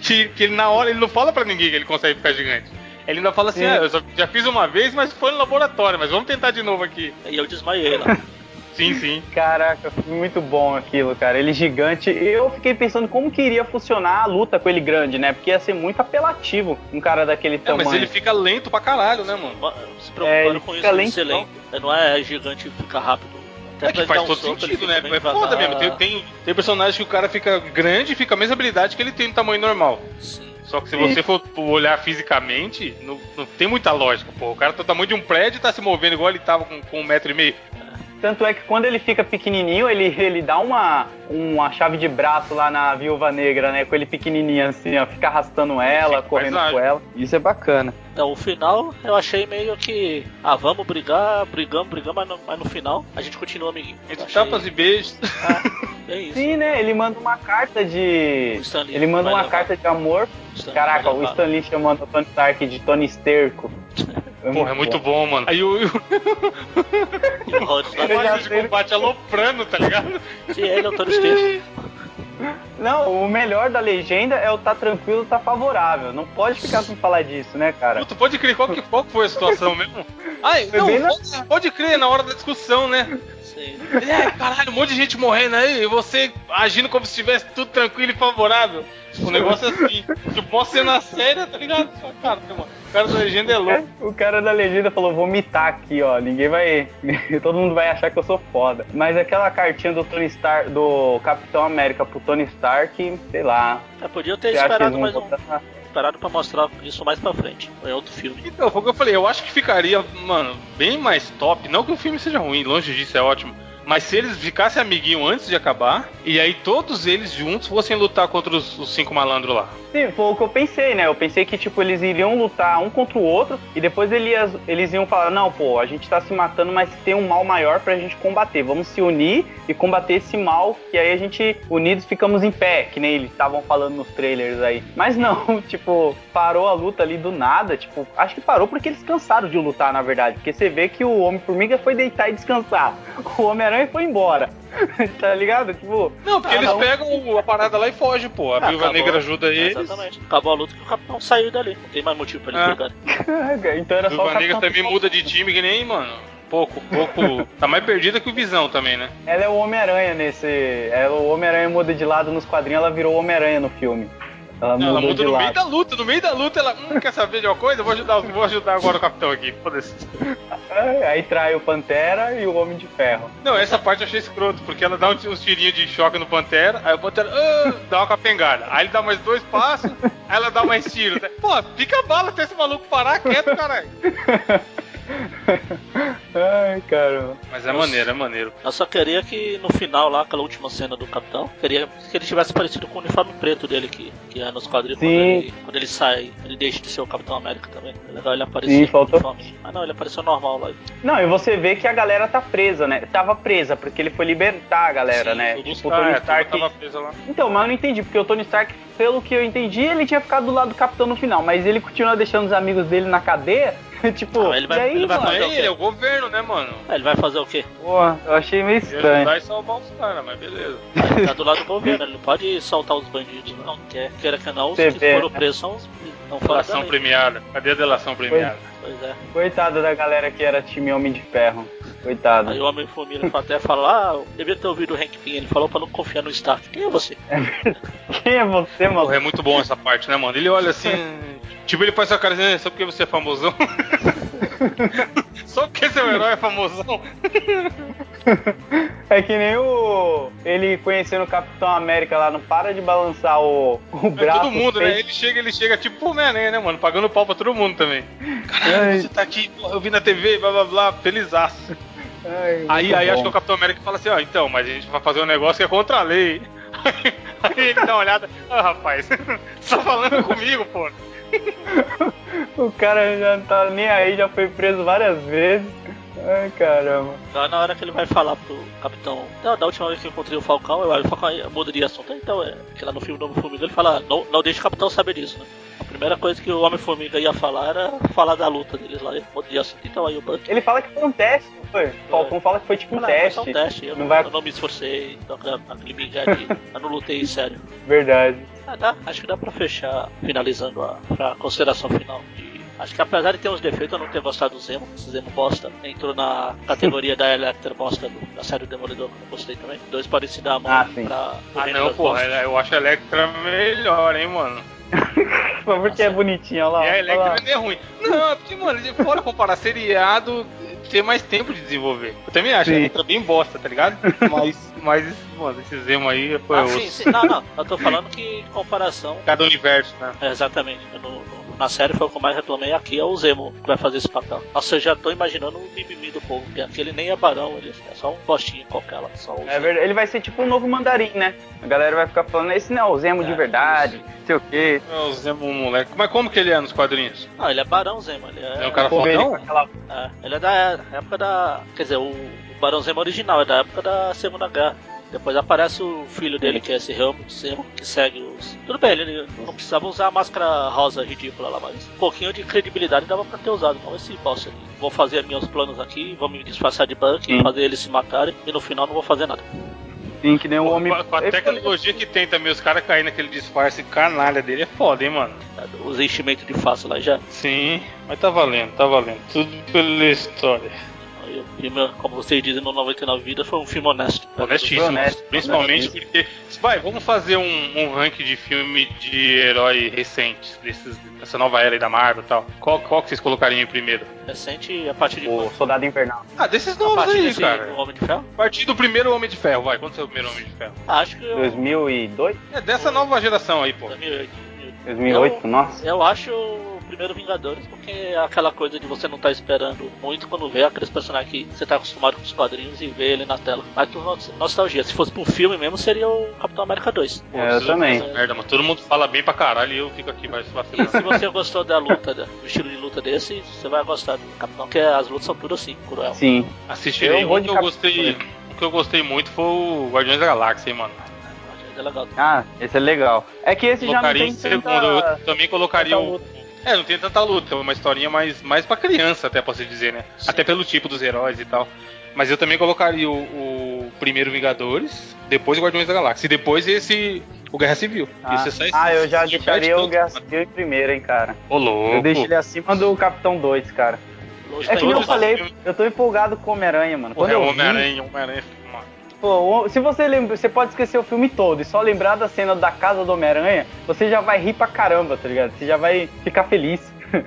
Que, que ele na hora ele não fala pra ninguém que ele consegue ficar gigante. Ele ainda fala assim, Sim. ah, eu só- já fiz uma vez, mas foi no laboratório, mas vamos tentar de novo aqui. E eu desmaiei lá. [LAUGHS] Sim, sim. Caraca, foi muito bom aquilo, cara. Ele gigante. Eu fiquei pensando como que iria funcionar a luta com ele grande, né? Porque ia ser muito apelativo um cara daquele É, tamanho. mas ele fica lento pra caralho, né, mano? Se É, preocuparam ele com fica isso lento, nesse elenco. Não é gigante e fica rápido. Até É que faz um todo sentido, né? É foda mesmo. Tem, tem, tem personagem que o cara fica grande e fica a mesma habilidade que ele tem no tamanho normal. Sim. Só que se você for olhar fisicamente, não, não tem muita lógica, pô. O cara tá do tamanho de um prédio e tá se movendo igual ele tava com, com um metro e meio. Tanto é que quando ele fica pequenininho, ele, ele dá uma, uma chave de braço lá na Viúva Negra, né? Com ele pequenininho assim, ó. Fica arrastando ela, Fica correndo com ela. Isso é bacana. Então, o final eu achei meio que. Ah, vamos brigar, brigamos, brigamos, mas no, mas no final a gente continua amiguinho. Entre achei- tapas e beijos. É isso. Sim, né? Ele manda uma carta de. Ele manda uma levar. carta de amor. Caraca, o. Stan Lee chamando o Tony Stark de Tony Esterco. [LAUGHS] Porra, é muito bom, mano. Aí o. o [LAUGHS] o Rhodes lá Eu já Máquina de combate aloprando, tá ligado? Sim, ele é o Tony Stark. [LAUGHS] Não, o melhor da legenda é o tá tranquilo, tá favorável. Não pode ficar sem falar disso, né, cara? Puta, pode crer, qual que, qual que foi a situação mesmo? Ai, não, na- pode, pode crer, na hora da discussão, né? Sim. É, caralho, um monte de gente morrendo aí, e você agindo como se estivesse tudo tranquilo e favorável. O negócio é assim, tipo, uma cena séria, tá ligado? Só, Cara, mano, o cara da legenda é louco. [LAUGHS] O cara da legenda falou, vou mitar aqui, ó. Ninguém vai. [LAUGHS] Todo mundo vai achar que eu sou foda. Mas aquela cartinha do Tony Stark, do Capitão América pro Tony Stark, sei lá. É, podia ter esperado mais um. botar- Esperado pra mostrar isso mais pra frente. Em outro filme. Então, foi o que eu falei, eu acho que ficaria, mano, bem mais top. Não que o filme seja ruim, longe disso, é ótimo. Mas se eles ficassem amiguinho antes de acabar, e aí todos eles juntos fossem lutar contra os, os cinco malandros lá. Sim, foi o que eu pensei, né? Eu pensei que, tipo, eles iriam lutar um contra o outro e depois ele ia- eles iam falar: não, pô, a gente tá se matando, mas tem um mal maior pra gente combater. Vamos se unir e combater esse mal, que aí a gente, unidos, ficamos em pé, que nem eles estavam falando nos trailers aí. Mas não, [LAUGHS] tipo, parou a luta ali do nada. Tipo, acho que parou porque eles cansaram de lutar, na verdade. Porque você vê que o Homem-Formiga foi deitar e descansar. [LAUGHS] O Homem-Aranha foi embora. [LAUGHS] tá ligado? Tipo. Não, porque ah, eles não. pegam a parada lá e fogem, pô. A Ah, Viúva acabou. Negra ajuda eles. Exatamente. Acabou a luta que o capitão saiu dali. Não tem mais motivo pra eles É. brigarem. [LAUGHS] então era A só o Viúva Negra também muda de time que nem, mano. Pouco, pouco. [LAUGHS] tá mais perdida que o Visão também, né? Ela é o Homem-Aranha nesse. Ela, o Homem-Aranha muda de lado nos quadrinhos, ela virou o Homem-Aranha no filme. Ela Não, ela muda no meio lado. da luta, no meio da luta ela. Hum, quer saber de uma coisa? Eu Vou ajudar, vou ajudar agora o capitão aqui. Foda-se. É, Aí trai o Pantera e o Homem de Ferro. Não, essa parte eu achei escroto, porque ela dá uns tirinhos de choque no Pantera, aí o Pantera ah, dá uma capengada. Aí ele dá mais dois passos, aí ela dá mais tiros. né? Pô, pica a bala até esse maluco parar quieto, caralho. [LAUGHS] [LAUGHS] Ai, caramba. Mas é maneiro, é maneiro. Eu só queria que no final lá, aquela última cena do capitão, queria que ele tivesse parecido com o uniforme preto dele que, que é nos quadrinhos quando ele, quando ele sai, ele deixa de ser o Capitão América também. É legal ele aparecer Sim, faltou- uniforme. Ah não, ele apareceu normal lá. Não, e você vê que a galera tá presa, né? Tava presa, porque ele foi libertar a galera, Sim, né? Tipo, o Tony é, Stark. tava presa lá. Então, mas eu não entendi, porque o Tony Stark, pelo que eu entendi, ele tinha ficado do lado do Capitão no final, mas ele continua deixando os amigos dele na cadeia. [LAUGHS] tipo, Ah, ele vai- e aí, ele vai mano? fazer o Aí, quê? ele é o governo, né, mano? Ah, ele vai fazer o quê? Porra, eu achei meio estranho. ajudar e salvar os caras, mas beleza. Ele tá do lado do governo, ele não pode soltar os bandidos, não. Quer, queira que não, os que foram presos são os não Delação premiada. Cadê a delação premiada? Pois é. Coitado da galera que era time Homem de Ferro. Coitado. Aí o Homem-Formiga [LAUGHS] até fala, ah, eu devia ter ouvido o Hank Pym. Ele falou pra não confiar no Stark. Quem é você? [LAUGHS] Quem é você, mano? Porra, é muito bom essa parte, né, mano? Ele olha assim. Tipo, ele faz essa cara assim, só porque você é famosão. [LAUGHS] só porque seu herói é famosão. [LAUGHS] É que nem o. Ele conhecendo o Capitão América lá, não para de balançar o, o É braço. todo mundo, né? Ele chega, ele chega tipo o Homem-Aranha, né, mano? Pagando pau pra todo mundo também. Caralho, Ai. você tá aqui, eu vi na TV, blá blá blá, felizaço. Ai, Aí, aí bom. acho que o Capitão América fala assim, ó, então, mas a gente vai fazer um negócio que é contra a lei. [LAUGHS] Aí ele dá uma olhada, ah, rapaz, você tá falando comigo, pô. [LAUGHS] O cara já não tá nem aí, já foi preso várias vezes. Ai, caramba. Então, na hora que ele vai falar pro capitão, "Não, da última vez que eu encontrei o Falcão, eu, o Falcão aí muda de assunto. Então, é, que lá no filme do Homem-Formiga ele fala, não, não deixe o capitão saber disso, né? A primeira coisa que o Homem-Formiga ia falar era falar da luta deles lá, ele muda de assunto. Então aí o Buck. Ele fala que foi um teste, não foi? O Falcão fala que foi tipo um fala, "Ah, foi teste. só um teste, eu Não não, vai- eu não me esforcei, então aquele migué de. eu não lutei sério. [LAUGHS] Verdade. Ah, dá, acho que dá pra fechar, finalizando a, pra consideração final. de- acho que apesar de ter uns defeitos, eu não ter gostado do Zemo. Esse Zemo bosta entrou na categoria da Electra bosta do- da série do Demolidor, que eu não gostei também. Dois podem se dar a mão Ah, pra. Ah não, porra, eu acho a Electra melhor, hein, mano. [LAUGHS] Porque é bonitinho, olha lá. E lá. Electra não é ruim. Não, é porque, mano, de fora comparar seriado, tem mais tempo de desenvolver. Eu também acho, a Sim. É bem bosta, tá ligado? [LAUGHS] Mas, mas mano, esse Zemo aí foi Ah, outro. sim, sim. Não, não. Eu tô falando que em comparação. Cada universo, né? é, exatamente. No- no- na série foi o que eu mais reclamei. Aqui é o Zemo que vai fazer esse papel. Nossa, eu já tô imaginando o mimimi do povo. Porque aquele nem é barão, ele é só um postinho qualquer lá. Só o É verdade, ele vai ser tipo um novo mandarim, né? A galera vai ficar falando, esse não é o Zemo de É, verdade, não sei o quê. É o Zemo moleque. Mas como que ele é nos quadrinhos? Não, ele é barão Zemo. Ele é, É um cara fodão? aquela é, ele é da época da. Quer dizer, o, o Barão Zemo original é da época da Segunda Guerra. Depois aparece o filho dele, que é esse Helmut que segue os. Tudo bem, ele não precisava usar a máscara rosa ridícula lá, mas um pouquinho de credibilidade dava pra ter usado. Não esse bosta aqui. Vou fazer meus planos aqui, vou me disfarçar de Buck, Sim. fazer eles se matarem, e no final não vou fazer nada. Sim, que nem o Pô, homem. com, a, com a tecnologia que tem também, os caras caírem naquele disfarce canalha dele é foda, hein, mano? Os enchimentos de face lá já. Sim, mas tá valendo, tá valendo. Tudo pela história. O filme, como vocês dizem, no 99 Vidas foi um filme honesto. Honestíssimo. honesto, Principalmente honestíssimo. porque. Vai, vamos fazer um, um ranking de filme de herói recentes, desses, dessa nova era aí da Marvel e tal. Qual, qual que vocês colocariam em primeiro? Recente a partir de. O Soldado Invernal. Ah, desses a novos partir aí, desse cara. Homem de Ferro? A partir do primeiro Homem de Ferro, vai. Quanto é o primeiro Homem de Ferro? Ah, acho que eu. 2002? É dessa nova geração aí, pô. 2008. 2008? Nossa. Eu acho primeiro Vingadores porque é aquela coisa de você não estar esperando muito quando vê aqueles personagens que você tá acostumado com os quadrinhos e vê ele na tela. Mas por nos- nostalgia, se fosse por filme mesmo, seria o Capitão América 2. Pô, É, eu também. fazer Merda, mano. Todo mundo fala bem pra caralho e eu fico aqui mais E se vacilando. você gostou da luta, do estilo de luta desse, você vai gostar do Capitão, porque as lutas são tudo assim, cruel. Sim. Assistirei. Eu Um que eu gostei. O que eu gostei muito foi o Guardiões da Galáxia, hein, mano. É legal. Ah, esse é legal. É que esse já não Colocaria tem em segundo. tanta... Eu também colocaria tanta o. É, não tem tanta luta, é uma historinha mais, mais pra criança, até posso dizer, né? Sim. Até pelo tipo dos heróis e tal. Mas eu também colocaria o, o primeiro Vingadores, depois o Guardiões da Galáxia, e depois esse. O Guerra Civil. Ah, Esse é ah, eu já deixaria o Guerra Civil em primeiro, hein, cara. Ô, louco. Eu deixo ele acima do Capitão 2, cara. É que eu falei, eu tô empolgado com o Homem-Aranha, mano. Quando é eu o vi, Homem-Aranha, Homem-Aranha. Pô, se você lembra, você pode esquecer o filme todo e só lembrar da cena da casa do Homem-Aranha, você já vai rir pra caramba, tá ligado? Você já vai ficar feliz. [LAUGHS]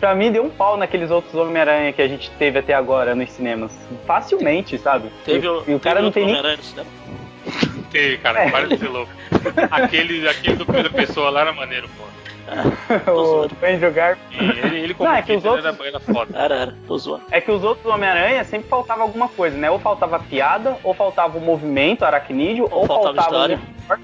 Pra mim deu um pau naqueles outros Homem-Aranha que a gente teve até agora nos cinemas. Facilmente, sabe? Teve e, o, e o cara teve não tem nem. Homem-Aranha no cinema? Tem, cara, É. para de ser louco. Aquele, aquele do primeira pessoa lá era maneiro, pô. O Andrew Garfield. Ele, ele como Não, é que os Peter outros- era, era foda. Era, era, tô zoando. É que os outros Homem-Aranha sempre faltava alguma coisa, né? Ou faltava piada, ou faltava o movimento aracnídeo, ou, Ou faltava história.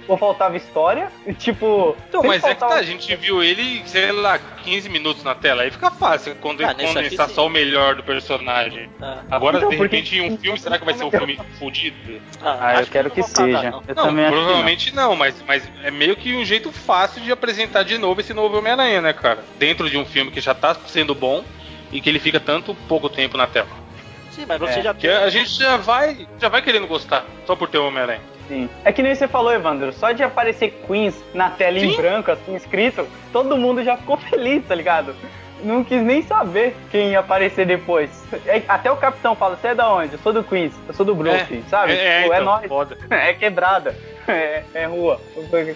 Ou faltava história. E, tipo. Então, mas é que tá, a gente viu ele, sei lá, 15 minutos na tela. Aí fica fácil quando Ah, condensar só o melhor do personagem. Ah, Agora, Então, de porque- repente, em um filme, será que vai ser um filme fudido? Ah, eu acho quero não que seja. não. Eu Não, também acho que provavelmente não, mas, mas é meio que um jeito fácil de apresentar de novo esse novo Homem-Aranha, né, cara? Dentro de um filme que já tá sendo bom e que ele fica tanto pouco tempo na tela. Sim, mas você É, já Porque a gente já vai, já vai querendo gostar, só por ter o Homem-Aranha. Sim. É que nem você falou, Evandro, só de aparecer Queens na tela em Sim. branco, assim, escrito, todo mundo já ficou [LAUGHS] feliz, tá ligado? Não quis nem saber quem ia aparecer depois. É- até o capitão fala, você é da onde? Eu sou do Queens, eu sou do Brooklyn, sabe? É, é, Tipo, é então, nóis. foda. [LAUGHS] É quebrada. [LAUGHS] É, é rua.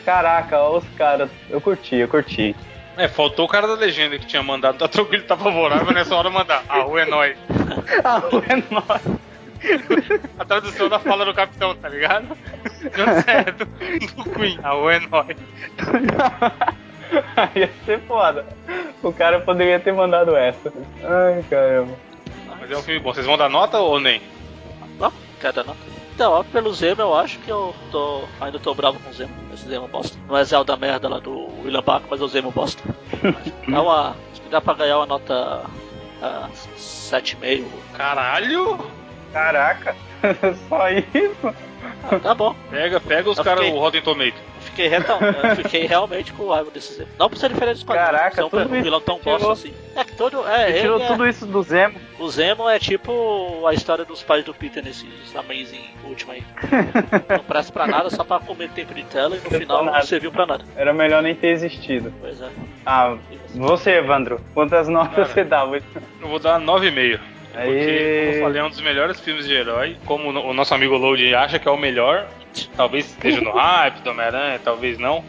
Caraca, ó os caras. Eu curti, eu curti. É, faltou o cara da legenda que tinha mandado, tá tranquilo, tá favorável, nessa hora mandar. A rua é nóis. A rua é nóis. A tradução da fala do capitão, tá ligado? Deu certo. Do Queen, a rua é nóis. Ia ser foda. O cara poderia ter mandado essa. Ai, caramba. Mas é um filme bom. Vocês vão dar nota ou nem? Não, quer dar nota. Então, ó, pelo Zemo eu acho que eu tô. Ainda tô bravo com o Zemo. Esse Zemo bosta. Não é Zelda merda lá do William Bach, mas é o Zemo bosta. [LAUGHS] Dá uma. Acho que dá pra ganhar uma nota. ah, 7,5. Caralho! Caraca, [LAUGHS] só isso? Ah, tá bom. Pega, pega os caras, fiquei- o Rotten Tomato. Eu fiquei, reta- eu fiquei realmente com raiva desse Zemo. Não por ser diferente dos quadrinhos. Caraca, ser um, tudo um vilão tão tirou- bosta assim. É que todo. É, ele tirou é- tudo isso do Zemo. O Zemo é tipo a história dos pais do Peter nesse Amazing último aí. [LAUGHS] Não presta pra nada, só pra comer tempo de tela e no Não final não serviu pra nada. Era melhor nem ter existido. Pois é. Ah, você? você, Evandro, quantas notas Cara. você dá? Eu vou dar 9,5. Porque, Aê. como eu falei, é um dos melhores filmes de herói. Como o nosso amigo Load acha que é o melhor, talvez esteja no hype do Homem-Aranha, talvez não.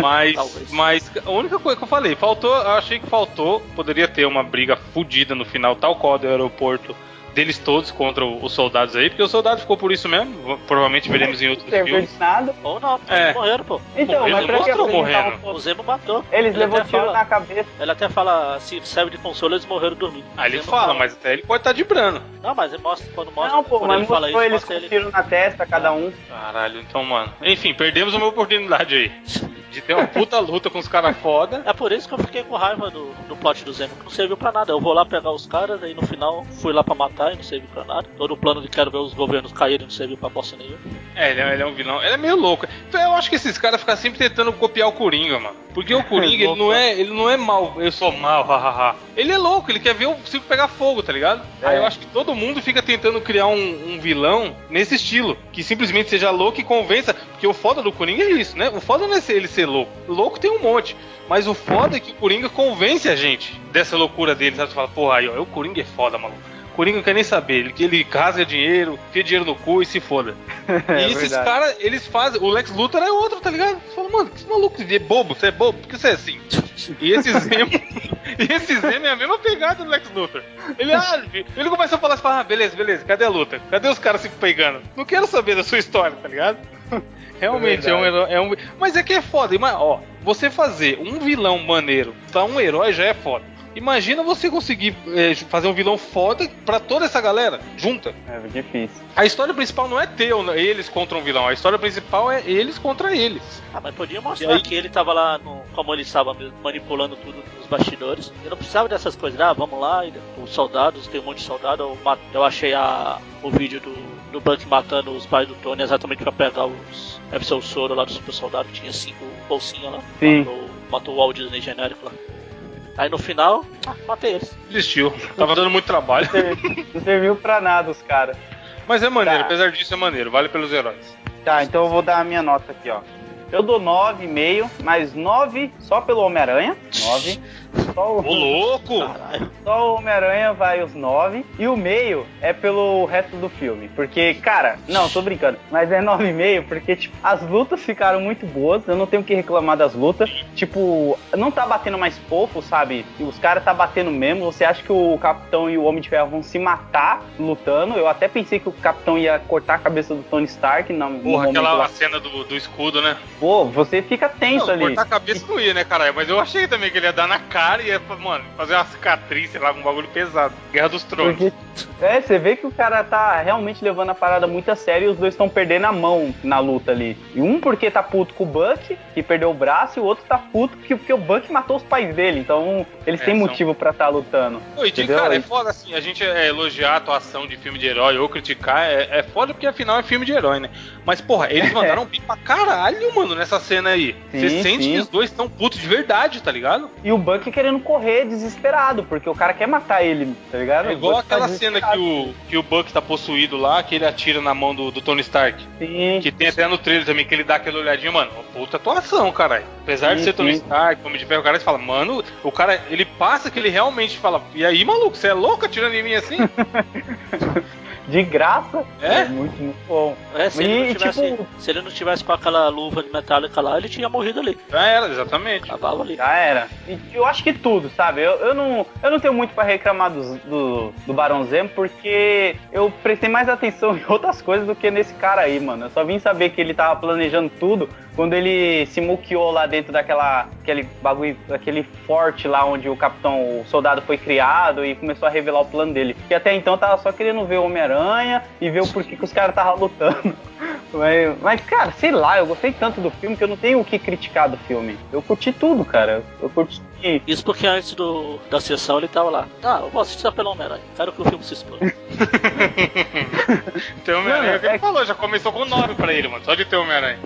Mas, Talvez. mas a única coisa que eu falei, faltou, eu achei que faltou, poderia ter uma briga fodida no final, tal qual do aeroporto deles todos contra os soldados aí, porque o soldado ficou por isso mesmo. Provavelmente veremos em outros filmes. nada. Ou não, É. eles morreram, pô. Então, Morrendo, mas pra que mostrou morrendo. um- O Zemo matou. Eles Ele tiro fala- na cabeça. Ele até fala, se serve de consolo, eles morreram dormindo. Aí ele fala, mas até ele pode estar de brano. Não, mas ele mostra, quando mostra, Não, pô, mas ele fala isso, eles mostra com ele... tiro na testa, cada um. Caralho, então, mano. Enfim, perdemos uma oportunidade aí. [LAUGHS] de ter uma puta luta com os caras foda. É por isso que eu fiquei com raiva do, do plot do Zemo, que não serviu pra nada. Eu vou lá pegar os caras, aí no final fui lá pra matar e não serviu pra nada. Todo o plano de quero ver os governos caírem não serviu pra bosta nenhuma. É, ele é, ele é um vilão. Ele é meio louco. Então eu acho que esses caras ficam sempre tentando copiar o Coringa, mano. Porque o [LAUGHS] Coringa, ele não é, ele não é mal, eu sou mal, [LAUGHS] hahaha. Ele é louco, ele quer ver o circo pegar fogo, tá ligado? É. Aí eu acho que todo mundo fica tentando criar um, um vilão nesse estilo. Que simplesmente seja louco e convença. Porque o foda do Coringa é isso, né? O foda não é ele ser louco. Louco tem um monte. Mas o foda é que o Coringa convence a gente dessa loucura dele, sabe? Você fala, porra, aí, ó, o Coringa é foda, maluco. O Coringa não quer nem saber, ele, ele rasga dinheiro, enfia dinheiro no cu e se foda. [LAUGHS] É e esses caras, eles fazem. O Lex Luthor é outro, tá ligado? Você fala, mano, que maluco, é bobo, você é bobo, por que você é assim? E esse Zemo. [LAUGHS] e esse Zemo é a mesma pegada do Lex Luthor. Ele, ah, ele começa a falar assim, ah, beleza, beleza, cadê a luta? Cadê os caras se pegando? Não quero saber da sua história, tá ligado? Realmente é, um herói. É um, mas é que é foda. Mas, ó, você fazer um vilão maneiro pra um herói já é foda. Imagina você conseguir é, fazer um vilão foda pra toda essa galera junta. É difícil. A história principal não é ter ou- eles contra um vilão, a história principal é eles contra eles. Ah, mas podia E mostrar aí? que ele tava lá, no, como ele estava manipulando tudo nos bastidores. Eu não precisava dessas coisas, ah, vamos lá, os soldados, tem um monte de soldado. Eu, eu achei a, o vídeo do, do Buck matando os pais do Tony exatamente pra pegar os. Deve ser o soro lá do super soldado, tinha cinco bolsinhas lá. Sim. Matou, matou o Walt Disney genérico lá. Aí no final, ah, matei eles. Desistiu. Tava dando muito trabalho. Não serviu pra nada os caras. Mas é maneiro, Tá. apesar disso é maneiro, vale pelos heróis. Tá, então eu vou dar a minha nota aqui, ó. Eu dou 9,5, mas 9 só pelo Homem-Aranha. 9. Só Ô o, louco! Caralho. só o Homem-Aranha vai os 9. E o meio é pelo resto do filme. Porque, cara, não, tô brincando. Mas é 9,5 porque, tipo, as lutas ficaram muito boas. Eu não tenho o que reclamar das lutas. Tipo, não tá batendo mais fofo, sabe? E Os caras tá batendo mesmo. Você acha que o Capitão e o Homem de Ferro vão se matar lutando? Eu até pensei que o Capitão ia cortar a cabeça do Tony Stark. No, Porra, aquela lá. cena do, do escudo, né? Pô, você fica tenso Não, ali. cortar a cabeça não ia, né, caralho? Mas eu achei também que ele ia dar na cara e ia, mano, fazer uma cicatriz, sei lá, um bagulho pesado. Guerra dos Tronos. Porque, é, você vê que o cara tá realmente levando a parada muito a sério e os dois estão perdendo a mão na luta ali. E um porque tá puto com o Buck, que perdeu o braço, e o outro tá puto porque, porque o Buck matou os pais dele. Então eles É, têm são- motivo pra estar lutando. Não, e de cara, é foda assim, a gente é, elogiar a atuação de filme de herói ou criticar, é, é foda porque afinal é filme de herói, né? Mas, porra, eles [LAUGHS] mandaram bem pra caralho, mano, nessa cena aí. Você Sim, sente sim. que os dois estão putos de verdade, tá ligado? E o Buck querendo correr desesperado, porque o cara quer matar ele, tá ligado? É igual tá aquela cena que o, que o Buck tá possuído lá, que ele atira na mão do, do Tony Stark. Sim. Que tem até no trailer também, que ele dá aquela olhadinha, mano, puta atuação, caralho. Apesar de Sim, ser Tony sim. Stark, Homem de Ferro, o cara fala, mano, o cara, ele passa que ele realmente fala, e aí, maluco, você é louco atirando em mim assim? [LAUGHS] De graça. É? muito, muito bom. É, se, ele E, não tivesse, tipo- se ele não tivesse com aquela luva de metálica lá, ele tinha morrido ali. Já era, exatamente. Acabava ali. Já era. E eu acho que tudo, sabe? Eu, eu, não, eu não tenho muito pra reclamar dos- do, do Barão Zemo, porque eu prestei mais atenção [LAUGHS] em outras coisas do que nesse cara aí, mano. Eu só vim saber que ele tava planejando tudo quando ele se muqueou lá dentro daquela aquele bagulho, aquele forte lá onde o capitão, o soldado foi criado e começou a revelar o plano dele. Que até então eu tava só querendo ver o Homem-Aranha e ver o porquê que os caras estavam lutando. [LAUGHS] Mas, mas, cara, sei lá, eu gostei tanto do filme que eu não tenho o que criticar do filme. Eu curti tudo, cara. Eu curti. Isso porque antes do, da sessão ele tava lá. Ah, eu vou assistir só pelo Homem-Aranha. Quero que o filme se exploda. [LAUGHS] Então, Homem-Aranha, é o que ele é- falou, já começou com 9 pra ele, mano, só de ter Homem-Aranha.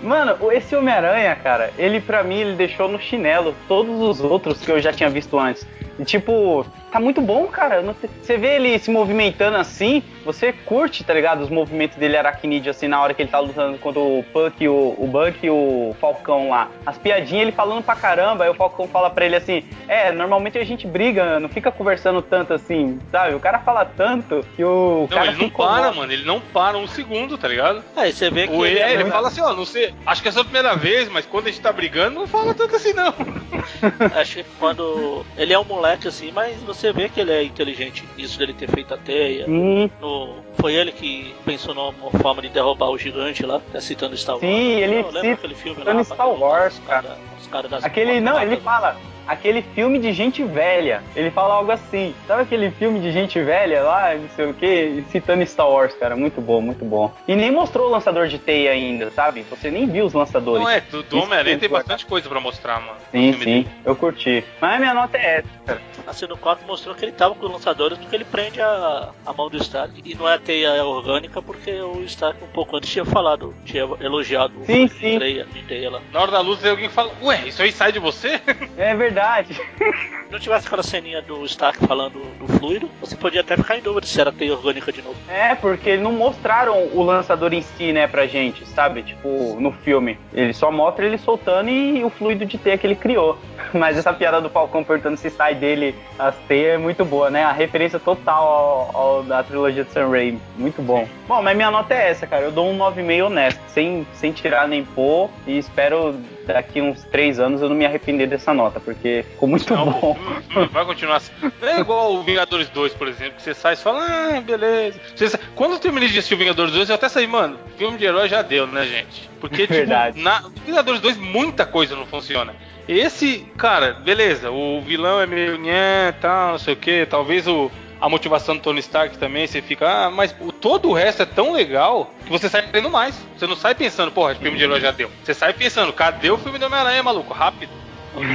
Mano, esse Homem-Aranha, cara, ele pra mim ele deixou no chinelo todos os outros que eu já tinha visto antes. E tipo, tá muito bom, cara. Você vê ele se movimentando assim, você curte, tá ligado? Os movimentos dele aracnídeo assim na hora que ele tá lutando contra o Puck, o, o Buck e o Falcão lá. As piadinhas ele falando pra caramba, aí o Falcão fala pra ele assim: É, normalmente a gente briga, não fica conversando tanto assim, sabe? O cara fala tanto que o Não, cara ele não para, mano, ele não para um segundo, tá ligado? Aí você vê que O ele, é ele fala assim, ó, não sei, acho que é a sua primeira vez, mas quando a gente tá brigando, não fala tanto assim, não. [LAUGHS] Acho que quando. Ele é um moleque assim, mas você vê que ele é inteligente. Isso dele ter feito a teia. Sim, No, foi ele que pensou numa forma de derrubar o gigante lá, tá citando Star Wars. Sim, ele Não, cita- aquele filme lá? Star Wars, cara. Os caras das Aquele, não, ele fala. aquele filme de gente velha. Ele fala algo assim. Sabe aquele filme de gente velha lá, não sei o que, citando Star Wars, cara? Muito bom, muito bom. E nem mostrou o lançador de teia ainda, sabe? Você nem viu os lançadores. Não é, do, do Homem-Aranha tem bastante coisa pra mostrar, mano. Sim, sim, eu curti. Mas minha nota é essa, cara. Assim, no 4 mostrou que ele tava com os lançadores porque ele prende a, a mão do Stark. E não é a teia orgânica porque o Stark um pouco antes tinha falado, tinha elogiado sim, o sim. teia, de teia lá. Na hora da luz, alguém fala, ué, isso aí sai de você? [LAUGHS] É verdade. Se não tivesse aquela ceninha do Stark falando do fluido, você podia até ficar em dúvida se era teia orgânica de novo. É, porque não mostraram o lançador em si, né, pra gente, sabe? Tipo, no filme. Ele só mostra ele soltando e o fluido de teia que ele criou. [LAUGHS] Mas essa piada do Falcão perguntando se sai dele as teias é muito boa, né? A referência total ao, ao da trilogia de Sam Raimi. Muito bom. Bom, mas minha nota é essa, cara. Eu dou um 9,5 honesto, sem, sem tirar nem pôr. E espero daqui uns 3 anos eu não me arrepender dessa nota, porque ficou muito Não, bom. filme [LAUGHS] vai continuar assim. É igual o Vingadores 2, por exemplo, que você sai e fala, ah, beleza. Você sa- Quando eu terminei de assistir o Vingadores 2, eu até saí, mano, filme de herói já deu, né, gente? Porque, tipo, Verdade. na Vingadores 2 muita coisa não funciona. Esse, cara, beleza, o vilão é meio nhé, tal, não sei o que, talvez o. A motivação do Tony Stark também, você fica, ah, mas o, todo o resto é tão legal que você sai querendo mais. Você não sai pensando, porra, filme de herói já deu. Você sai pensando, cadê o filme do Homem-Aranha, maluco? Rápido.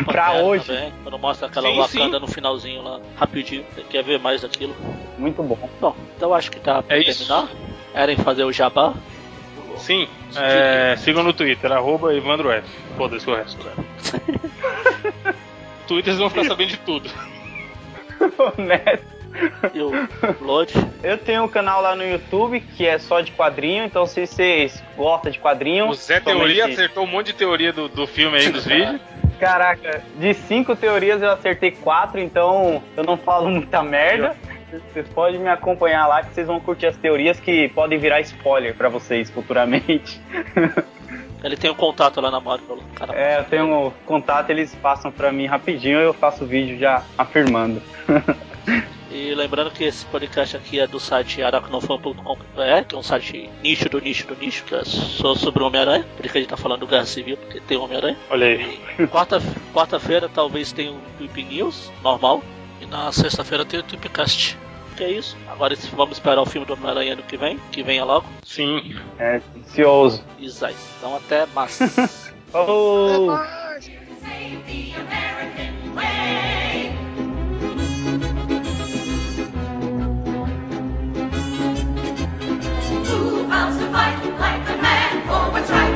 Pra Pantera hoje. Também, quando mostra aquela Sim, Wakanda sim. no finalzinho lá, rapidinho. Você quer ver mais daquilo? Muito bom. Bom, então acho que tá pra É isso. terminar. Querem fazer o jabá? Sim, é, sigam no Twitter, arroba Evandro F. Foda-se o resto. [LAUGHS] Twitter vocês vão ficar sabendo de tudo. [LAUGHS] Honesto. E o Lodge? Eu tenho um canal lá no YouTube que é só de quadrinho, então se vocês gostam de quadrinho. O Zé Teoria acertou um monte de teoria do, do filme aí dos [LAUGHS] vídeos. Caraca, de cinco teorias eu acertei quatro, então eu não falo muita merda. Vocês podem me acompanhar lá que vocês vão curtir as teorias que podem virar spoiler pra vocês futuramente. [LAUGHS] Ele tem um contato lá na Marvel. Cara, É, eu tenho um contato, eles passam pra mim rapidinho e eu faço o vídeo já afirmando. [LAUGHS] E lembrando que esse podcast aqui é do site aracnofan.com.br, que é um site nicho do nicho do nicho, que é só sobre o Homem-Aranha. Por isso que a gente tá falando do Guerra Civil, porque tem o Homem-Aranha. Olha aí. Quarta- Quarta-feira talvez tenha um Tweep News normal. E na sexta-feira tem o Tweepcast. Que é isso. Agora vamos esperar o filme do Homem-Aranha ano que vem, que venha logo. Sim. É, ansioso. Isai. Então até mais. [LAUGHS] Falou! Save the to fight like a man for what's right